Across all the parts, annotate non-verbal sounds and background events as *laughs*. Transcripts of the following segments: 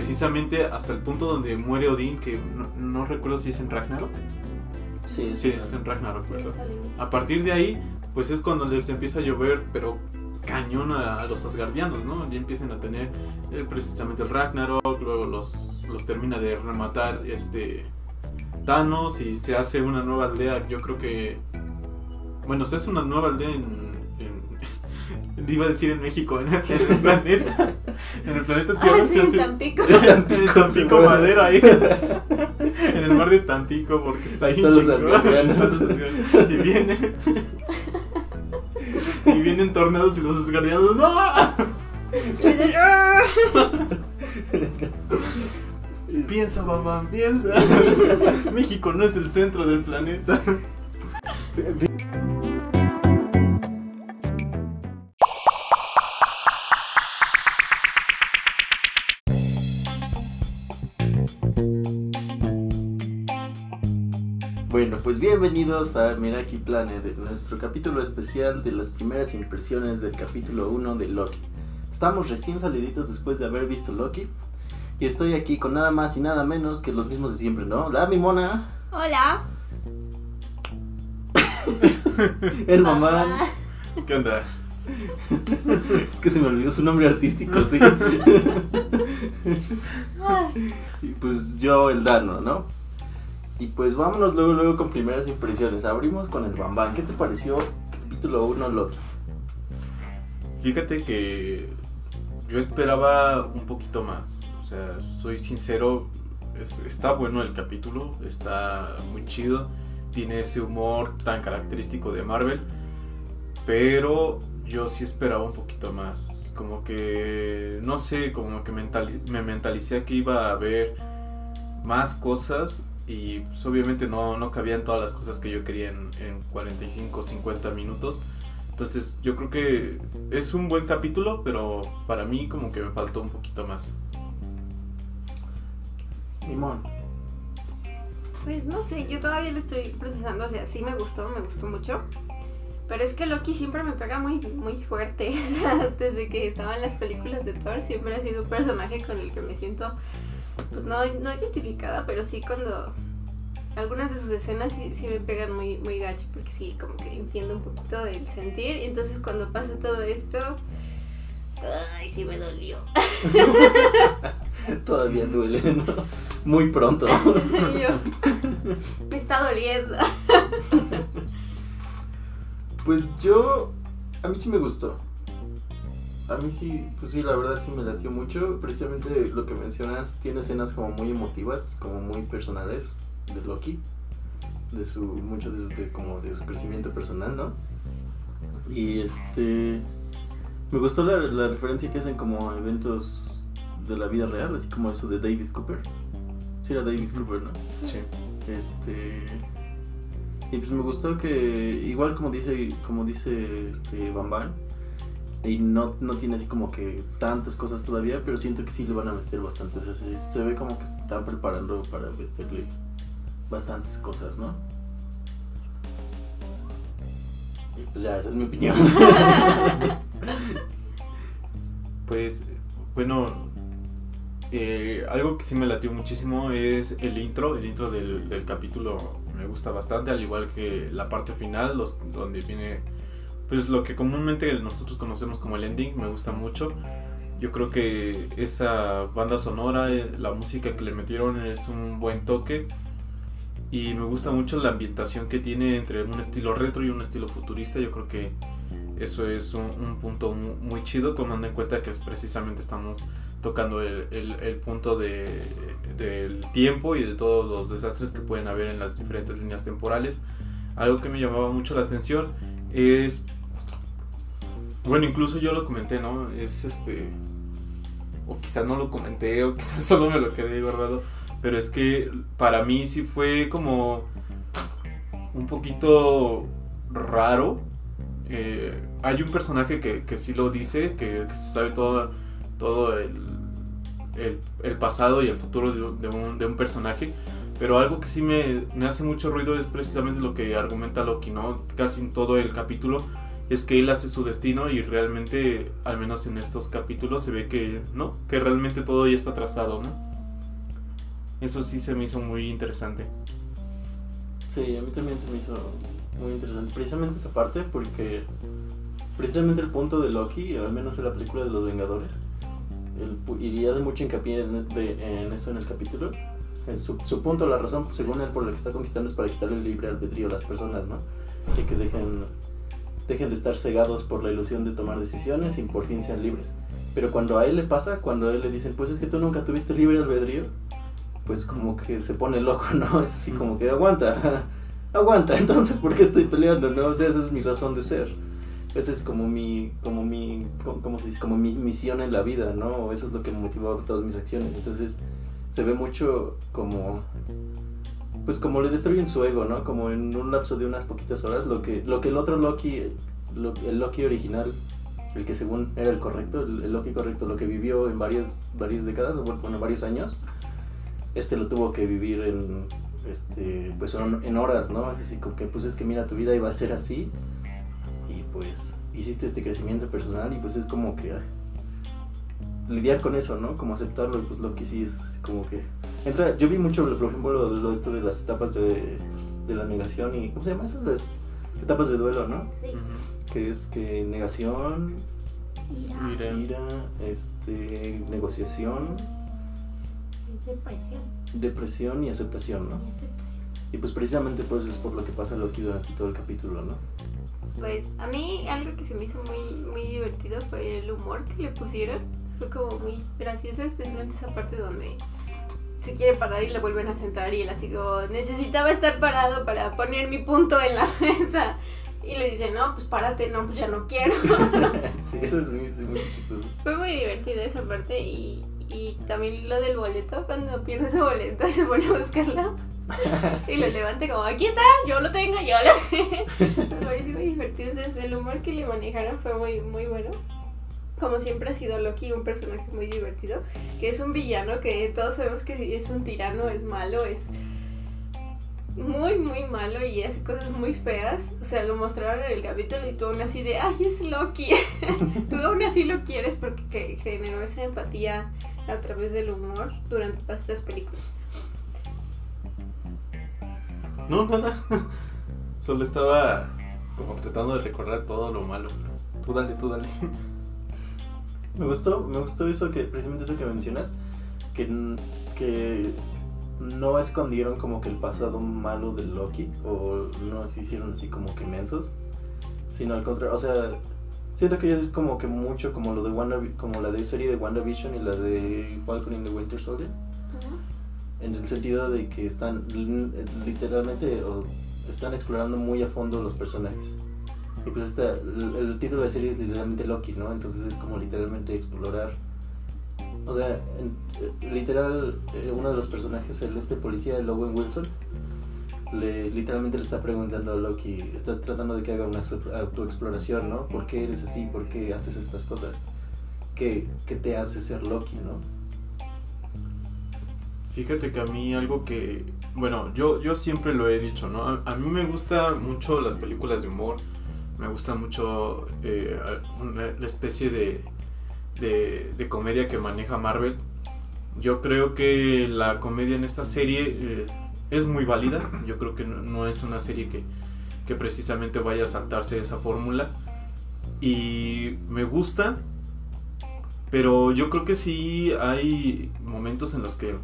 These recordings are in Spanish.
precisamente hasta el punto donde muere Odín, que no, no recuerdo si es en Ragnarok. Sí, Sí, es en Ragnarok. A partir de ahí, pues es cuando les empieza a llover, pero cañón a, a los asgardianos, ¿no? Ya empiezan a tener eh, precisamente el Ragnarok, luego los, los termina de rematar este Thanos y se hace una nueva aldea, yo creo que... Bueno, se hace una nueva aldea en... iba a decir en México, en, el *laughs* planeta. En el planeta Tierra Ah, sí, se en hace... Tampico. En Tampico, Tampico sí, Madero ahí. *laughs* en el mar de Tampico porque está ahí Están los asgardianos. Y vienen. y vienen tornados y los asgardianos. ¡No! "Ah". *laughs* Piensa, mamá, piensa. México no es el centro del planeta. Bienvenidos a Miraki Planet, nuestro capítulo especial de las primeras impresiones del capítulo 1 de Loki. Estamos recién saliditos después de haber visto Loki. Y estoy aquí con nada más y nada menos que los mismos de siempre, ¿no? La Mimona, Hola. *laughs* el mamá. ¿Qué onda? *laughs* Es que se me olvidó su nombre artístico, sí. *laughs* y pues yo, el Dano, ¿no? Y pues vámonos luego, luego con primeras impresiones. Abrimos con el Bambán. ¿Qué te pareció capítulo 1 Loki? Fíjate que yo esperaba un poquito más. O sea, soy sincero, es- está bueno el capítulo, está muy chido, tiene ese humor tan característico de Marvel, pero yo sí esperaba un poquito más. Como que, no sé, como que me mentalicé que iba a haber más cosas y pues, obviamente no, no cabían todas las cosas que yo quería en, en 45 50 minutos. Entonces yo creo que es un buen capítulo, pero para mí como que me faltó un poquito más. Limón. Pues no sé, yo todavía lo estoy procesando, o sea, sí me gustó, me gustó mucho. Pero es que Loki siempre me pega muy, muy fuerte. *laughs* O sea, desde que estaba en las películas de Thor, siempre ha sido un personaje con el que me siento, pues no, no identificada, pero sí cuando algunas de sus escenas sí, sí me pegan muy, muy gacho, porque sí, como que entiendo un poquito del sentir. Y entonces cuando pasa todo esto, ay, sí me dolió. *laughs* Todavía duele, ¿no? Muy pronto. *laughs* Yo, me está doliendo. Pues yo, a mí sí me gustó. A mí sí, pues sí, la verdad sí me latió mucho. Precisamente lo que mencionas, tiene escenas como muy emotivas, como muy personales de Loki. De su, mucho de su, de- como de su crecimiento personal, ¿no? Y este, me gustó la, la referencia que hacen como a eventos de la vida real, así como eso de David Cooper. Sí era David Cooper, ¿no? Sí. Este. Y pues me gustó que, igual como dice, como dice este Bambán, y no, no tiene así como que tantas cosas todavía, pero siento que sí le van a meter bastante. O se, ve como que se están preparando para meterle bastantes cosas, ¿no? Y pues ya, esa es mi opinión. *laughs* Pues bueno, eh, algo que sí me latió muchísimo es el intro, el intro del, capítulo me gusta bastante, al igual que la parte final, donde viene pues lo que comúnmente nosotros conocemos como el ending, me gusta mucho. Yo creo que esa banda sonora, eh, la música que le metieron es un buen toque. Y me gusta mucho la ambientación que tiene entre un estilo retro y un estilo futurista. Yo creo que eso es un, un punto mu- muy, chido, tomando en cuenta que precisamente estamos tocando el, el- el punto de, del tiempo y de todos los desastres que pueden haber en las diferentes líneas temporales. Algo que me llamaba mucho la atención es. Bueno, incluso yo lo comenté, ¿no? Es este. O quizás no lo comenté, o *laughs* quizás solo me lo quedé guardado. Pero es que para mí sí fue como. Un poquito raro. Eh, hay un personaje que, que sí lo dice, que, se sabe todo, todo el, el, pasado y el futuro de un, de un personaje. Pero algo que sí me, me hace mucho ruido es precisamente lo que argumenta Loki, ¿no? Casi en todo el capítulo. Es que él hace su destino y realmente, al menos en estos capítulos, se ve que no, que realmente todo ya está trazado, ¿no? Eso sí se me hizo muy interesante. Sí, a mí también se me hizo muy interesante. Precisamente esa parte, porque precisamente el punto de Loki, al menos en la película de los Vengadores, el, y hace mucho hincapié en, de, en, eso en el capítulo. En su, su, punto, la razón, según él, por la que está conquistando es para quitarle el libre albedrío a las personas, ¿no? Y que dejen, dejen de estar cegados por la ilusión de tomar decisiones y por fin sean libres. Pero cuando a él le pasa, cuando a él le dicen, pues es que tú nunca tuviste libre albedrío, pues como que se pone loco, ¿no? *laughs* Es así como que aguanta, *laughs* aguanta, entonces ¿por qué estoy peleando? ¿No? O sea, esa es mi razón de ser. Esa es como mi, como mi, ¿cómo se dice? Como mi misión en la vida, ¿no? Eso es lo que me motivó todas mis acciones. Entonces se ve mucho como, pues como le destruyen su ego, ¿no? Como en un lapso de unas poquitas horas, lo que, lo que el otro Loki, el Loki original, el que según era el correcto, el, Loki correcto, lo que vivió en varias, varias décadas, o bueno, varios años, este lo tuvo que vivir en, este, pues en horas, ¿no? Es así como que, pues es que mira, tu vida iba a ser así y pues hiciste este crecimiento personal y pues es como que lidiar con eso, ¿no? Como aceptarlo, pues lo que sí es como que entra, yo vi mucho, por ejemplo, lo, lo esto de las etapas de, de, la negación y ¿cómo se llama eso? Las etapas de duelo, ¿no? Sí. Que es que negación, ira, ira este, negociación, depresión, depresión y aceptación, ¿no? Y pues precisamente por eso es por lo que pasa Loki durante todo el capítulo, ¿no? Pues a mí algo que se me hizo muy, muy divertido fue el humor que le pusieron. Fue como muy gracioso, especialmente esa parte donde se quiere parar y le vuelven a sentar y él así como, necesitaba estar parado para poner mi punto en la *laughs* mesa. Y le dice, no, pues párate, no, pues ya no quiero. *laughs* sí, eso es muy, muy chistoso. Fue muy divertida esa parte y, y también lo del boleto, cuando pierde ese boleto *laughs* se pone a buscarlo. Y lo levante como, aquí está, yo lo tengo, yo lo tengo. Me pareció muy divertido. Entonces el humor que le manejaron fue muy, muy bueno. Como siempre ha sido Loki un personaje muy divertido, que es un villano que todos sabemos que es un tirano, es malo, es muy, muy malo y hace cosas muy feas. O sea, lo mostraron en el capítulo y tú aún así de, ay, es Loki. *laughs* tú aún así lo quieres porque generó esa empatía a través del humor durante todas estas películas. No, nada. *laughs* Solo estaba como tratando de recordar todo lo malo. Tú dale, tú dale. *laughs* Me gustó, me gustó eso que, precisamente eso que mencionas, que, que no escondieron como que el pasado malo de Loki, o no se hicieron así como que mensos, sino al contrario, o sea, siento que es como que mucho como lo de Wanda, como la de serie de WandaVision y la de Falcon in the Winter Soldier en el sentido de que están literalmente están explorando muy a fondo los personajes. Y pues esta, el, título de serie es literalmente Loki, ¿no? Entonces es como literalmente explorar. O sea, eh, literal, eh, uno de los personajes, el este policía, el Owen Wilson, le, literalmente le está preguntando a Loki, está tratando de que haga una autoexploración, ¿no? ¿Por qué eres así? ¿Por qué haces estas cosas? ¿Qué, qué te hace ser Loki, ¿no? Fíjate que a mí algo que, bueno, yo, yo siempre lo he dicho, ¿no? A, mí me gustan mucho las películas de humor, me gusta mucho eh, la especie de, de, comedia que maneja Marvel. Yo creo que la comedia en esta serie eh, es muy válida, yo creo que no, es una serie que, que precisamente vaya a saltarse esa fórmula. Y me gusta, pero yo creo que sí hay momentos en los que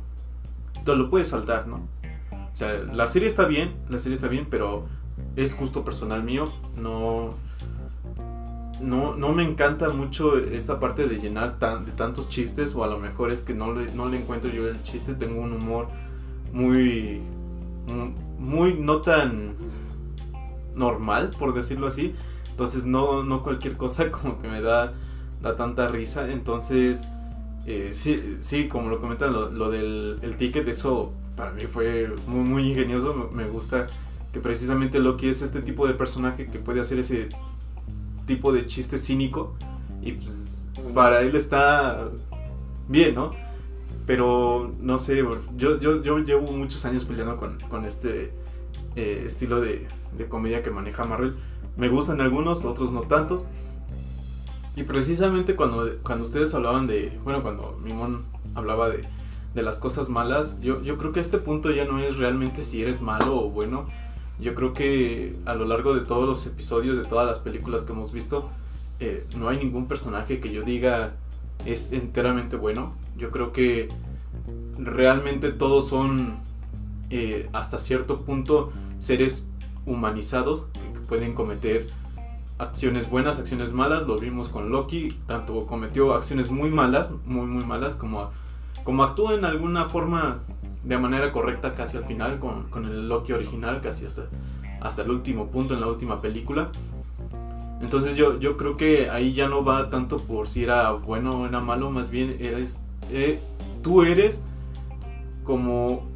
te lo puedes saltar, ¿no? O sea, la serie está bien, la serie está bien, pero es justo personal mío, no, no, no me encanta mucho esta parte de llenar tan, de tantos chistes, o a lo mejor es que no le, no le encuentro yo el chiste, tengo un humor muy, muy no tan normal, por decirlo así, entonces no, no cualquier cosa *laughs* como que me da, da tanta risa, entonces eh, sí, sí, como lo comentan, lo, del el ticket, eso para mí fue muy, muy ingenioso. Me, gusta que precisamente Loki es este tipo de personaje que puede hacer ese tipo de chiste cínico. Y pues para él está bien, ¿no? Pero no sé, yo, yo, yo llevo muchos años peleando con, con este eh, estilo de, de, comedia que maneja Marvel. me gustan algunos, otros no tantos. Y precisamente cuando, cuando ustedes hablaban de, bueno, cuando Mimón hablaba de, de las cosas malas, yo, yo creo que a este punto ya no es realmente si eres malo o bueno. Yo creo que a lo largo de todos los episodios, de todas las películas que hemos visto, eh, no hay ningún personaje que yo diga es enteramente bueno. Yo creo que realmente todos son eh, hasta cierto punto seres humanizados que, pueden cometer acciones buenas, acciones malas. Lo vimos con Loki, tanto cometió acciones muy malas, muy muy malas, como, como actuó en alguna forma de manera correcta casi al final con, con el Loki original, casi hasta, hasta el último punto en la última película. Entonces yo, yo creo que ahí ya no va tanto por si era bueno o era malo, más bien eres, eh, tú eres como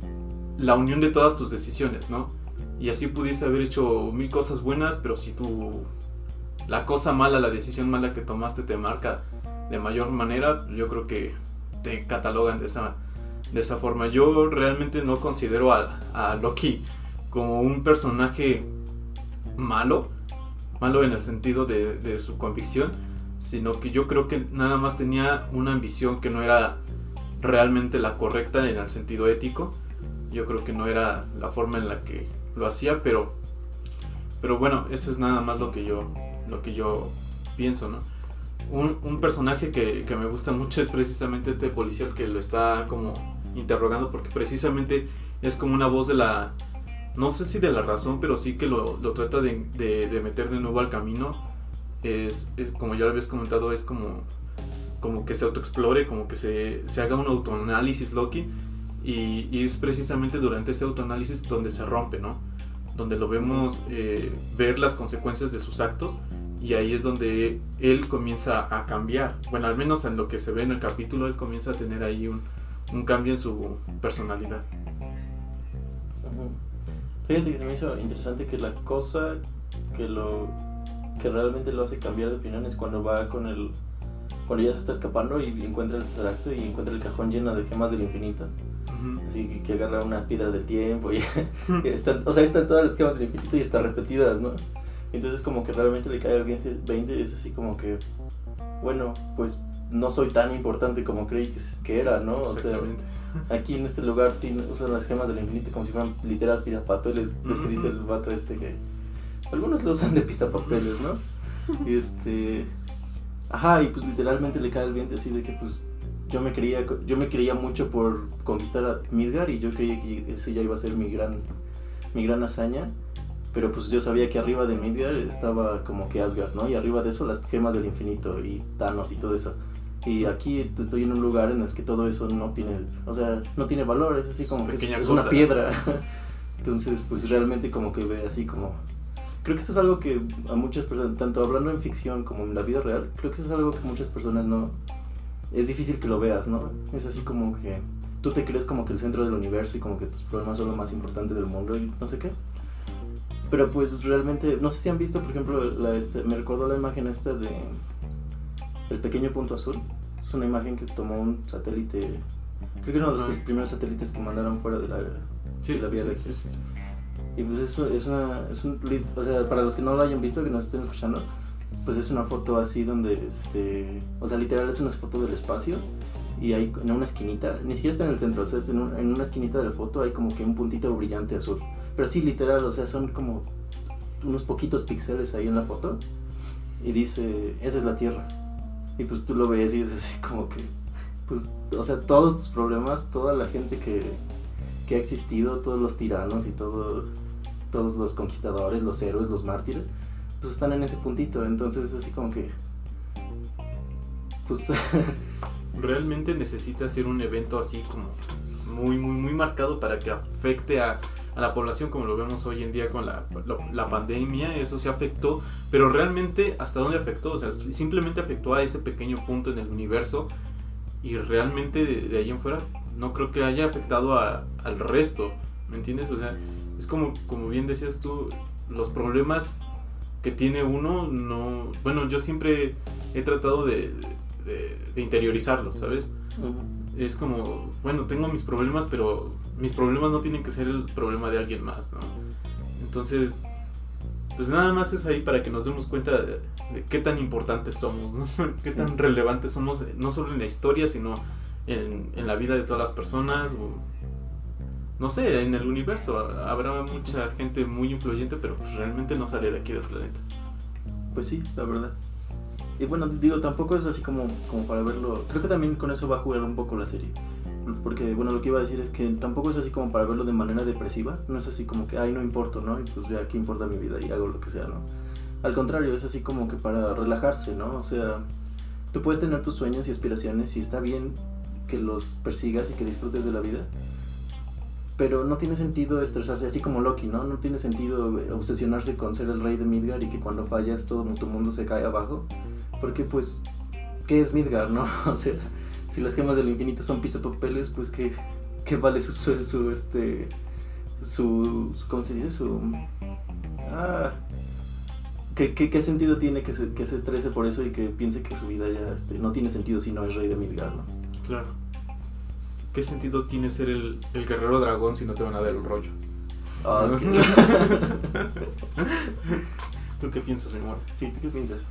la unión de todas tus decisiones, ¿no? Y así pudiste haber hecho mil cosas buenas, pero si tú la cosa mala, la decisión mala que tomaste te marca de mayor manera, yo creo que te catalogan de esa, de esa forma. Yo realmente no considero a, a Loki como un personaje malo, malo en el sentido de, su convicción, sino que yo creo que nada más tenía una ambición que no era realmente la correcta en el sentido ético. Yo creo que no era la forma en la que lo hacía, pero, pero bueno, eso es nada más lo que yo, lo que yo pienso, ¿no? Un, personaje que, que, me gusta mucho es precisamente este policía que lo está como interrogando porque precisamente es como una voz de la, no sé si de la razón, pero sí que lo, lo trata de, de, meter de nuevo al camino. Es, como ya lo habías comentado, es como, como que se autoexplore, como que se, se haga un autoanálisis Loki. Y, y, es precisamente durante este autoanálisis donde se rompe, ¿no? Donde lo vemos eh, ver las consecuencias de sus actos y ahí es donde él comienza a cambiar. Bueno, al menos en lo que se ve en el capítulo, él comienza a tener ahí un, un cambio en su personalidad. Fíjate que se me hizo interesante que la cosa que lo que realmente lo hace cambiar de opinión es cuando va con el cuando ya se está escapando y encuentra el tercer acto y encuentra el cajón lleno de gemas del infinito. Así que agarra una piedra del tiempo y, *laughs* *laughs* están, o sea, están todas las gemas del infinito y están repetidas, ¿no? Entonces como que realmente le cae el 20, 20 y es así como que, bueno, pues no soy tan importante como creí que, era, ¿no? O sea, aquí en este lugar usan las gemas del infinito como si fueran literal papeles Es que dice el vato este que algunos lo usan de papeles ¿no? Y este. Ajá, y pues literalmente le cae el viento así de que pues yo me creía, yo me creía mucho por conquistar a Midgar y yo creía que ese ya iba a ser mi gran, mi gran hazaña. Pero pues yo sabía que arriba de Midgar estaba como que Asgard, ¿no? Y arriba de eso las gemas del infinito y Thanos y todo eso. Y aquí estoy en un lugar en el que todo eso no tiene, o sea, no tiene valor, es así como que es, una piedra. *laughs* Entonces, pues realmente como que ve así como... Creo que eso es algo que a muchas personas, tanto hablando en ficción como en la vida real, creo que eso es algo que muchas personas no... Es difícil que lo veas, ¿no? Es así como que tú te crees como que el centro del universo y como que tus problemas son lo más importante del mundo y no sé qué. Pero pues realmente, no sé si han visto, por ejemplo, la, este, me recordó la imagen esta de el pequeño punto azul. Es una imagen que tomó un satélite, creo que uno de los primeros satélites que mandaron fuera de la, sí, de la Vía sí, Y pues eso es una, es un, o sea, para los que no lo hayan visto, que nos estén escuchando, pues es una foto así donde, este, o sea, literal es una foto del espacio y hay en una esquinita, ni siquiera está en el centro, o sea, en, en, una esquinita de la foto hay como que un puntito brillante azul. Pero sí, literal, o sea, son como unos poquitos píxeles ahí en la foto y dice, esa es la Tierra. Y pues tú lo ves y es así como que, pues, o sea, todos tus problemas, toda la gente que, que ha existido, todos los tiranos y todo, todos los conquistadores, los héroes, los mártires, pues están en ese puntito. Entonces es así como que, pues... *laughs* Realmente necesita ser un evento así como muy, muy, muy marcado para que afecte a a la población como lo vemos hoy en día con la, la, pandemia, eso se afectó, pero realmente hasta dónde afectó, o sea, simplemente afectó a ese pequeño punto en el universo y realmente de, ahí en fuera no creo que haya afectado a, al resto, ¿me entiendes? O sea, es como, como bien decías tú, los problemas que tiene uno, no, bueno, yo siempre he tratado de, de, de interiorizarlos, ¿sabes? Es como, bueno, tengo mis problemas, pero mis problemas no tienen que ser el problema de alguien más, ¿no? Entonces, pues nada más es ahí para que nos demos cuenta de, de qué tan importantes somos, ¿no? *laughs* qué tan relevantes somos, eh, no solo en la historia, sino en, en la vida de todas las personas, o, no sé, en el universo. Habrá mucha gente muy influyente, pero pues realmente no sale de aquí del planeta. Pues sí, la verdad. Y bueno, digo, tampoco es así como, como para verlo. Creo que también con eso va a jugar un poco la serie. Porque, bueno, lo que iba a decir es que tampoco es así como para verlo de manera depresiva. No es así como que, ay, no importo, ¿no? Y pues ya, ¿qué importa mi vida? Y hago lo que sea, ¿no? Al contrario, es así como que para relajarse, ¿no? O sea, tú puedes tener tus sueños y aspiraciones y está bien que los persigas y que disfrutes de la vida. Pero no tiene sentido estresarse, así como Loki, ¿no? No tiene sentido obsesionarse con ser el rey de Midgar y que cuando fallas todo tu mundo se cae abajo. Porque pues, ¿qué es Midgar, no? *laughs* O sea, si las gemas del infinito son pisapapeles, pues ¿qué, qué vale su, su, su, este, su, su- ¿cómo se dice? Su... Ah, ¿qué, qué, qué sentido tiene que se, que se estrese por eso y que piense que su vida ya este, no tiene sentido si no es rey de Midgar, ¿no? Claro. ¿Qué sentido tiene ser el, el guerrero dragón si no te van a dar el rollo? Ah, ok. *laughs* ¿Tú qué piensas, mi amor? sí, ¿tú qué piensas?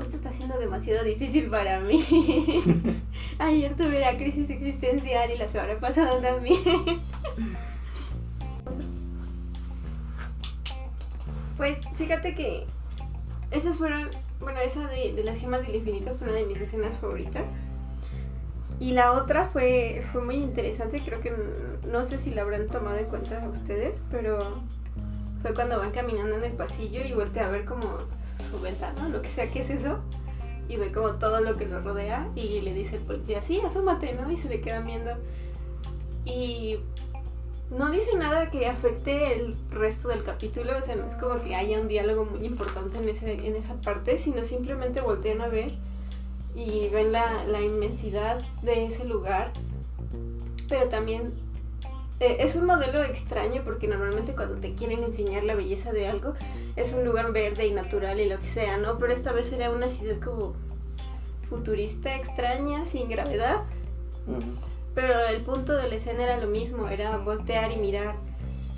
Esto está siendo demasiado difícil para mí. *laughs* Ayer tuve la crisis existencial y la semana pasada también. Pues fíjate que esas fueron, bueno, esa de, de las gemas del infinito fue una de mis escenas favoritas. Y la otra fue, fue muy interesante, creo que no sé si la habrán tomado en cuenta ustedes, pero fue cuando van caminando en el pasillo y voltea a ver como su ventana, lo que sea que es eso, y ve como todo lo que lo rodea y le dice el policía, sí, asómate, ¿no? Y se le quedan viendo. Y no dice nada que afecte el resto del capítulo, o sea, no es como que haya un diálogo muy importante en, ese, en esa parte, sino simplemente voltean a ver y ven la, la inmensidad de ese lugar, pero también eh, es un modelo extraño porque normalmente cuando te quieren enseñar la belleza de algo es un lugar verde y natural y lo que sea, ¿no? Pero esta vez era una ciudad como futurista, extraña, sin gravedad. Pero el punto de la escena era lo mismo, era voltear y mirar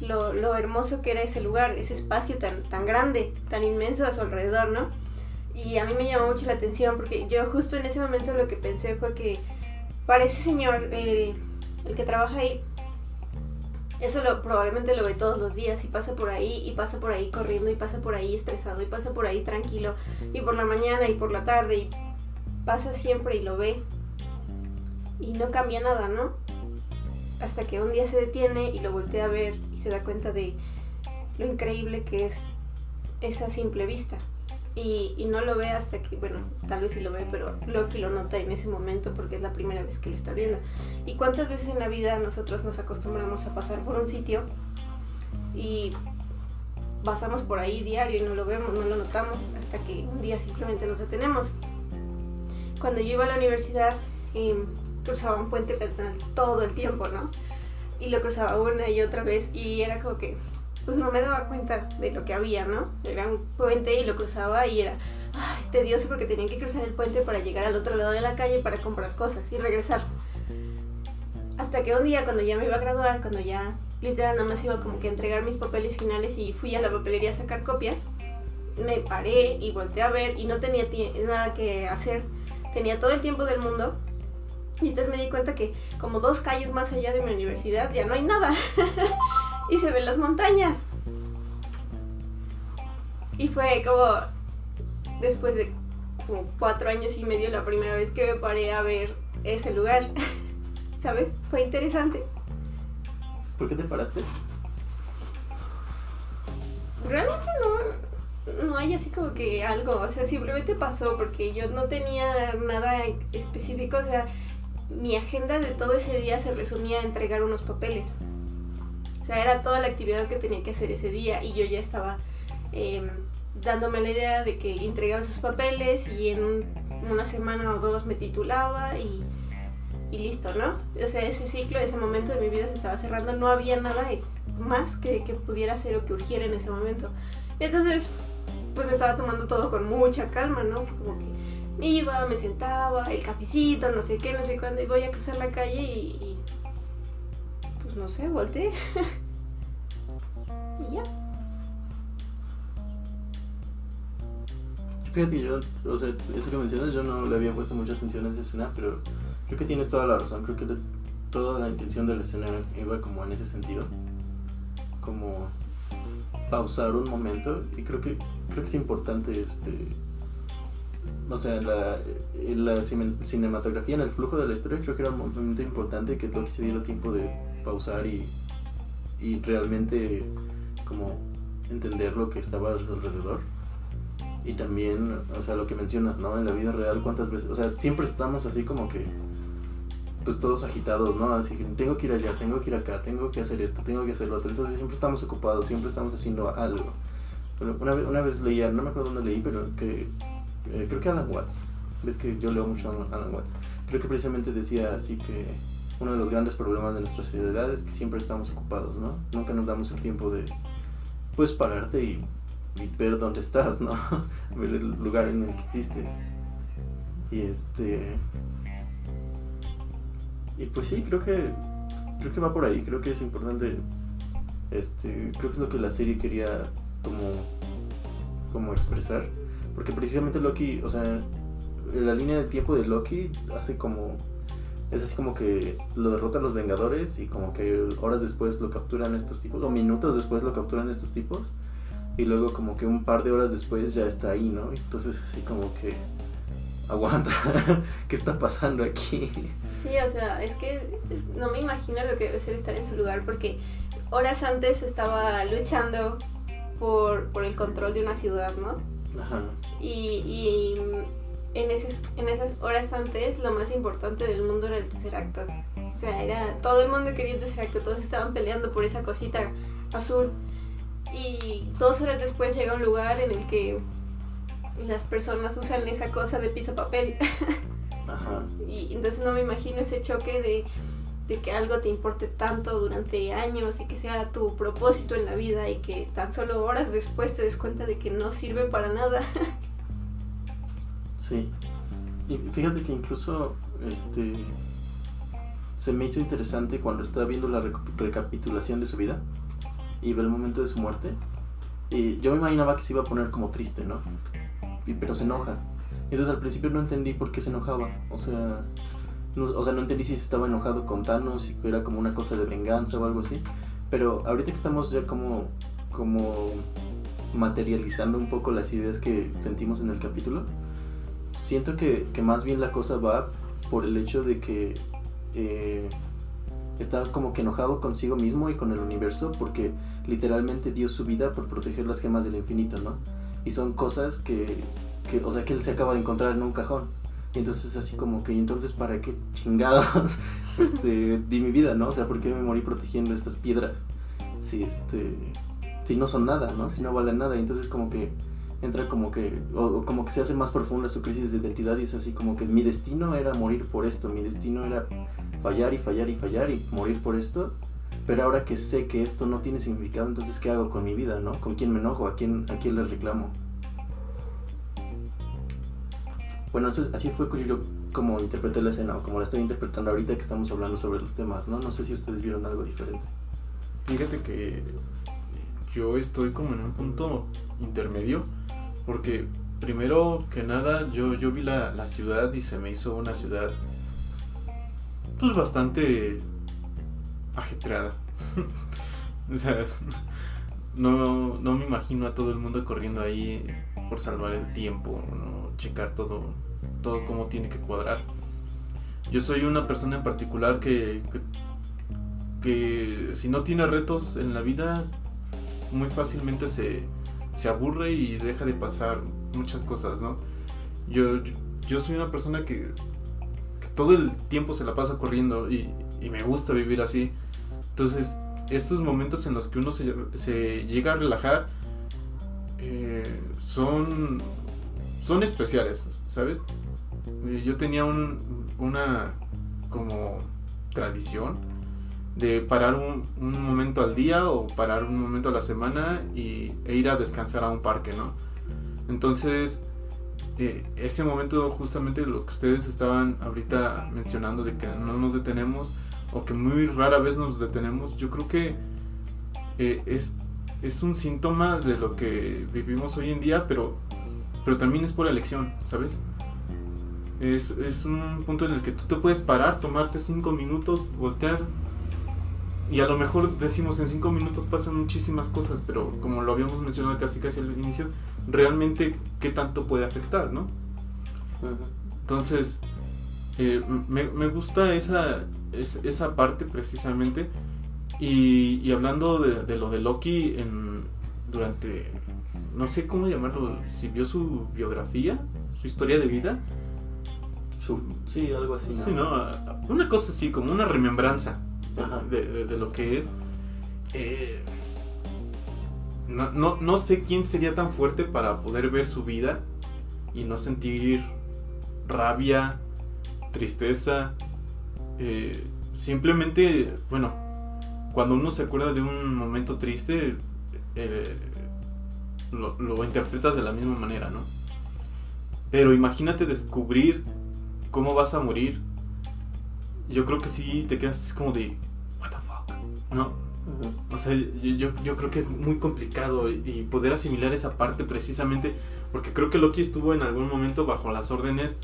lo, lo hermoso que era ese lugar, ese espacio tan, tan grande, tan inmenso a su alrededor, ¿no? Y a mí me llamó mucho la atención porque yo justo en ese momento lo que pensé fue que para ese señor, eh, el que trabaja ahí, eso lo, probablemente lo ve todos los días y pasa por ahí y pasa por ahí corriendo y pasa por ahí estresado y pasa por ahí tranquilo y por la mañana y por la tarde y pasa siempre y lo ve y no cambia nada, ¿no? Hasta que un día se detiene y lo voltea a ver y se da cuenta de lo increíble que es esa simple vista. Y, y no lo ve hasta que, bueno, tal vez sí lo ve, pero Loki lo nota en ese momento porque es la primera vez que lo está viendo. ¿Y cuántas veces en la vida nosotros nos acostumbramos a pasar por un sitio y pasamos por ahí diario y no lo vemos, no lo notamos hasta que un día simplemente nos detenemos? Cuando yo iba a la universidad, eh, cruzaba un puente peatonal todo el tiempo, ¿no? Y lo cruzaba una y otra vez y era como que, pues no me daba cuenta de lo que había, ¿no? Era un puente y lo cruzaba y era ay, tedioso porque tenía que cruzar el puente para llegar al otro lado de la calle para comprar cosas y regresar. Hasta que un día cuando ya me iba a graduar, cuando ya literal nada más iba como que a entregar mis papeles finales y fui a la papelería a sacar copias, me paré y volteé a ver y no tenía nada que hacer. Tenía todo el tiempo del mundo y entonces me di cuenta que como dos calles más allá de mi universidad ya no hay nada. *laughs* y se ven las montañas. Y fue como después de como cuatro años y medio la primera vez que me paré a ver ese lugar. *laughs* ¿Sabes? Fue interesante. ¿Por qué te paraste? Realmente no, no hay así como que algo, o sea, simplemente pasó porque yo no tenía nada específico, o sea, mi agenda de todo ese día se resumía a entregar unos papeles. Sea, era toda la actividad que tenía que hacer ese día y yo ya estaba eh, dándome la idea de que entregaba esos papeles y en un- una semana o dos me titulaba y, y listo, ¿no? O sea, ese ciclo, ese momento de mi vida se estaba cerrando, no había nada más que, que pudiera hacer o que urgiera en ese momento. Entonces, pues me estaba tomando todo con mucha calma, ¿no? Como que iba, me sentaba, el cafecito, no sé qué, no sé cuándo, y voy a cruzar la calle y, pues no sé, volteé. *laughs* y ya. Fíjate que yo, o sea, eso que mencionas, yo no le había puesto mucha atención a esa escena, pero creo que tienes toda la razón. Creo que toda la intención de la escena iba como en ese sentido. Como pausar un momento y creo que creo que es importante este o sea, la, cinematografía en el flujo de la historia creo que era un momento importante que Loki se diera tiempo de pausar y, y realmente como entender lo que estaba alrededor y también, o sea, lo que mencionas, ¿no? En la vida real, ¿cuántas veces? O sea, siempre estamos así como que, pues todos agitados, ¿no? Así que tengo que ir allá, tengo que ir acá, tengo que hacer esto, tengo que hacer lo otro. Entonces siempre estamos ocupados, siempre estamos haciendo algo. Pero una, vez, una vez leía, no me acuerdo dónde leí, pero que eh, creo que Alan Watts, ves que yo leo mucho a Alan Watts, creo que precisamente decía así que uno de los grandes problemas de nuestra sociedad es que siempre estamos ocupados, ¿no? Nunca nos damos el tiempo de, pues, pararte y y ver dónde estás, ¿no? *laughs* ver el lugar en el que existes. Y este. Y pues sí, creo que. Creo que va por ahí, creo que es importante. Este. Creo que es lo que la serie quería como. como expresar. Porque precisamente Loki, o sea, la línea de tiempo de Loki hace como. Es así como que lo derrotan los Vengadores y como que horas después lo capturan estos tipos, o minutos después lo capturan estos tipos y luego como que un par de horas después ya está ahí, ¿no? Entonces así como que aguanta, *laughs* ¿qué está pasando aquí? Sí, o sea, es que no me imagino lo que debe ser estar en su lugar porque horas antes estaba luchando por, por el control de una ciudad, ¿no? Ajá. Y, y en, esas, en esas horas antes lo más importante del mundo era el tercer acto. O sea, era todo el mundo quería el tercer acto, todos estaban peleando por esa cosita azul. Y dos horas después llega un lugar en el que las personas usan esa cosa de piso papel. *laughs* Ajá. Y entonces no me imagino ese choque de, de, que algo te importe tanto durante años y que sea tu propósito en la vida y que tan solo horas después te des cuenta de que no sirve para nada. *laughs* Sí. Y fíjate que incluso este se me hizo interesante cuando estaba viendo la recapitulación de su vida y ve el momento de su muerte. Y yo me imaginaba que se iba a poner como triste, ¿no? Y, pero se enoja. Entonces al principio no entendí por qué se enojaba. O sea, no, o sea, no entendí si se estaba enojado con Thanos, y era como una cosa de venganza o algo así. Pero ahorita que estamos ya como, como materializando un poco las ideas que sentimos en el capítulo, siento que, que más bien la cosa va por el hecho de que eh, está como que enojado consigo mismo y con el universo porque literalmente dio su vida por proteger las gemas del infinito, ¿no? Y son cosas que, que o sea, que él se acaba de encontrar en un cajón. Y entonces así como que, ¿y entonces para qué chingados *laughs* este, di mi vida, ¿no? O sea, ¿por qué me morí protegiendo estas piedras? Si, este, si no son nada, ¿no? Si no valen nada. Y entonces como que entra como que, o, como que se hace más profunda su crisis de identidad y es así como que mi destino era morir por esto, mi destino era fallar y fallar y fallar y morir por esto, pero ahora que sé que esto no tiene significado, entonces ¿qué hago con mi vida, no? ¿Con quién me enojo? ¿A quién, a quién le reclamo? Bueno, así fue yo como interpreté la escena o como la estoy interpretando ahorita que estamos hablando sobre los temas, ¿no? No sé si ustedes vieron algo diferente. Fíjate que yo estoy como en un punto intermedio porque primero que nada yo, yo vi la, la ciudad y se me hizo una ciudad pues bastante ajetreada. *laughs* o sea, no, no me imagino a todo el mundo corriendo ahí por salvar el tiempo, ¿no? checar todo, todo cómo tiene que cuadrar. Yo soy una persona en particular que, que, que si no tiene retos en la vida, muy fácilmente se, se aburre y deja de pasar muchas cosas, ¿no? Yo, yo soy una persona que todo el tiempo se la pasa corriendo y, me gusta vivir así. Entonces, estos momentos en los que uno se, llega a relajar eh, son, son especiales, ¿sabes? Eh, yo tenía un, una como tradición de parar un, un, momento al día o parar un momento a la semana y, e ir a descansar a un parque, ¿no? Entonces, eh, ese momento justamente lo que ustedes estaban ahorita mencionando de que no nos detenemos o que muy rara vez nos detenemos, yo creo que eh, es, es un síntoma de lo que vivimos hoy en día, pero, pero también es por elección, ¿sabes? Es, es un punto en el que tú te puedes parar, tomarte cinco minutos, voltear. Y a lo mejor decimos en cinco minutos pasan muchísimas cosas, pero como lo habíamos mencionado casi casi al inicio, realmente qué tanto puede afectar, ¿no? Entonces, eh, me, me, gusta esa, esa parte precisamente. Y, y hablando de, de, lo de Loki en, durante, no sé cómo llamarlo, si vio su biografía, su historia de vida. Su, sí, algo así. ¿no? Sí, ¿no? Una cosa así, como una remembranza de, de, lo que es. Eh, no, no, no sé quién sería tan fuerte para poder ver su vida y no sentir rabia, tristeza. Eh, simplemente, bueno, cuando uno se acuerda de un momento triste, eh, lo, lo, interpretas de la misma manera, ¿no? Pero imagínate descubrir cómo vas a morir. Yo creo que sí te quedas como de, ¿no? O sea, yo, yo, creo que es muy complicado y poder asimilar esa parte precisamente porque creo que Loki estuvo en algún momento bajo las órdenes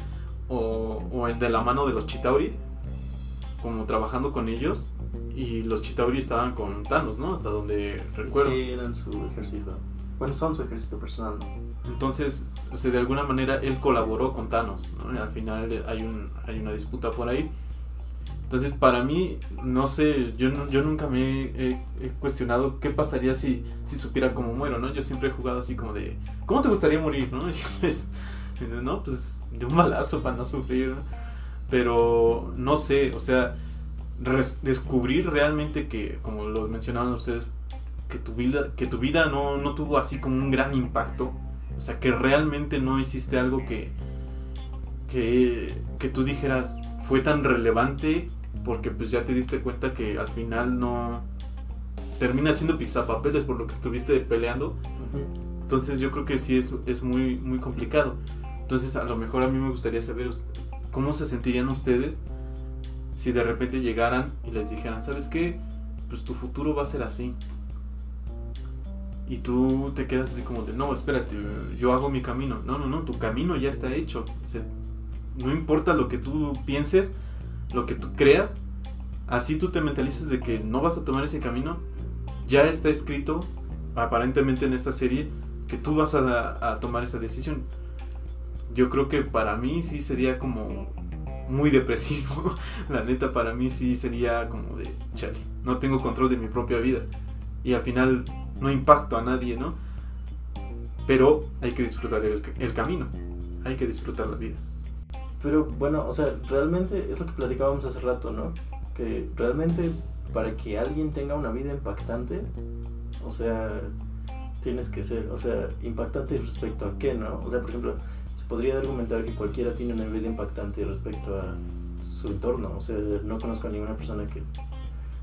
o, o de la mano de los Chitauri, como trabajando con ellos y los Chitauri estaban con Thanos, ¿no? Hasta donde recuerdo. Sí, eran su ejército. Bueno, son su ejército personal. Entonces, o sea, de alguna manera él colaboró con Thanos, ¿no? Al final hay, un, hay una disputa por ahí. Entonces, para mí, no sé, yo, yo nunca me he, cuestionado qué pasaría si, si supiera cómo muero, ¿no? Yo siempre he jugado así como de, ¿cómo te gustaría morir, no? *laughs* Y no, pues de un balazo para no sufrir, ¿no? Pero, no sé, o sea, descubrir realmente que, como lo mencionaban ustedes, que tu vida, que tu vida no, no tuvo así como un gran impacto. O sea, que realmente no hiciste algo que, que, que tú dijeras fue tan relevante porque pues ya te diste cuenta que al final no termina siendo pizapapeles por lo que estuviste peleando. Uh -huh. Entonces yo creo que sí es, es muy, muy complicado. Entonces a lo mejor a mí me gustaría saber cómo se sentirían ustedes si de repente llegaran y les dijeran, ¿sabes qué? Pues tu futuro va a ser así. Y tú te quedas así como de, no, espérate, yo hago mi camino. No, no, no, tu camino ya está hecho. O sea, no importa lo que tú pienses, lo que tú creas, así tú te mentalices de que no vas a tomar ese camino, ya está escrito, aparentemente en esta serie, que tú vas a, tomar esa decisión. Yo creo que para mí sí sería como muy depresivo. *laughs* La neta, para mí sí sería como de, chale, no tengo control de mi propia vida. Y al final no impacto a nadie, ¿no? Pero hay que disfrutar el camino, hay que disfrutar la vida. Pero bueno, o sea, realmente es lo que platicábamos hace rato, ¿no? Que realmente para que alguien tenga una vida impactante, o sea, tienes que ser, o sea, impactante respecto a qué, ¿no? O sea, por ejemplo, se podría argumentar que cualquiera tiene una vida impactante respecto a su entorno, o sea, no conozco a ninguna persona que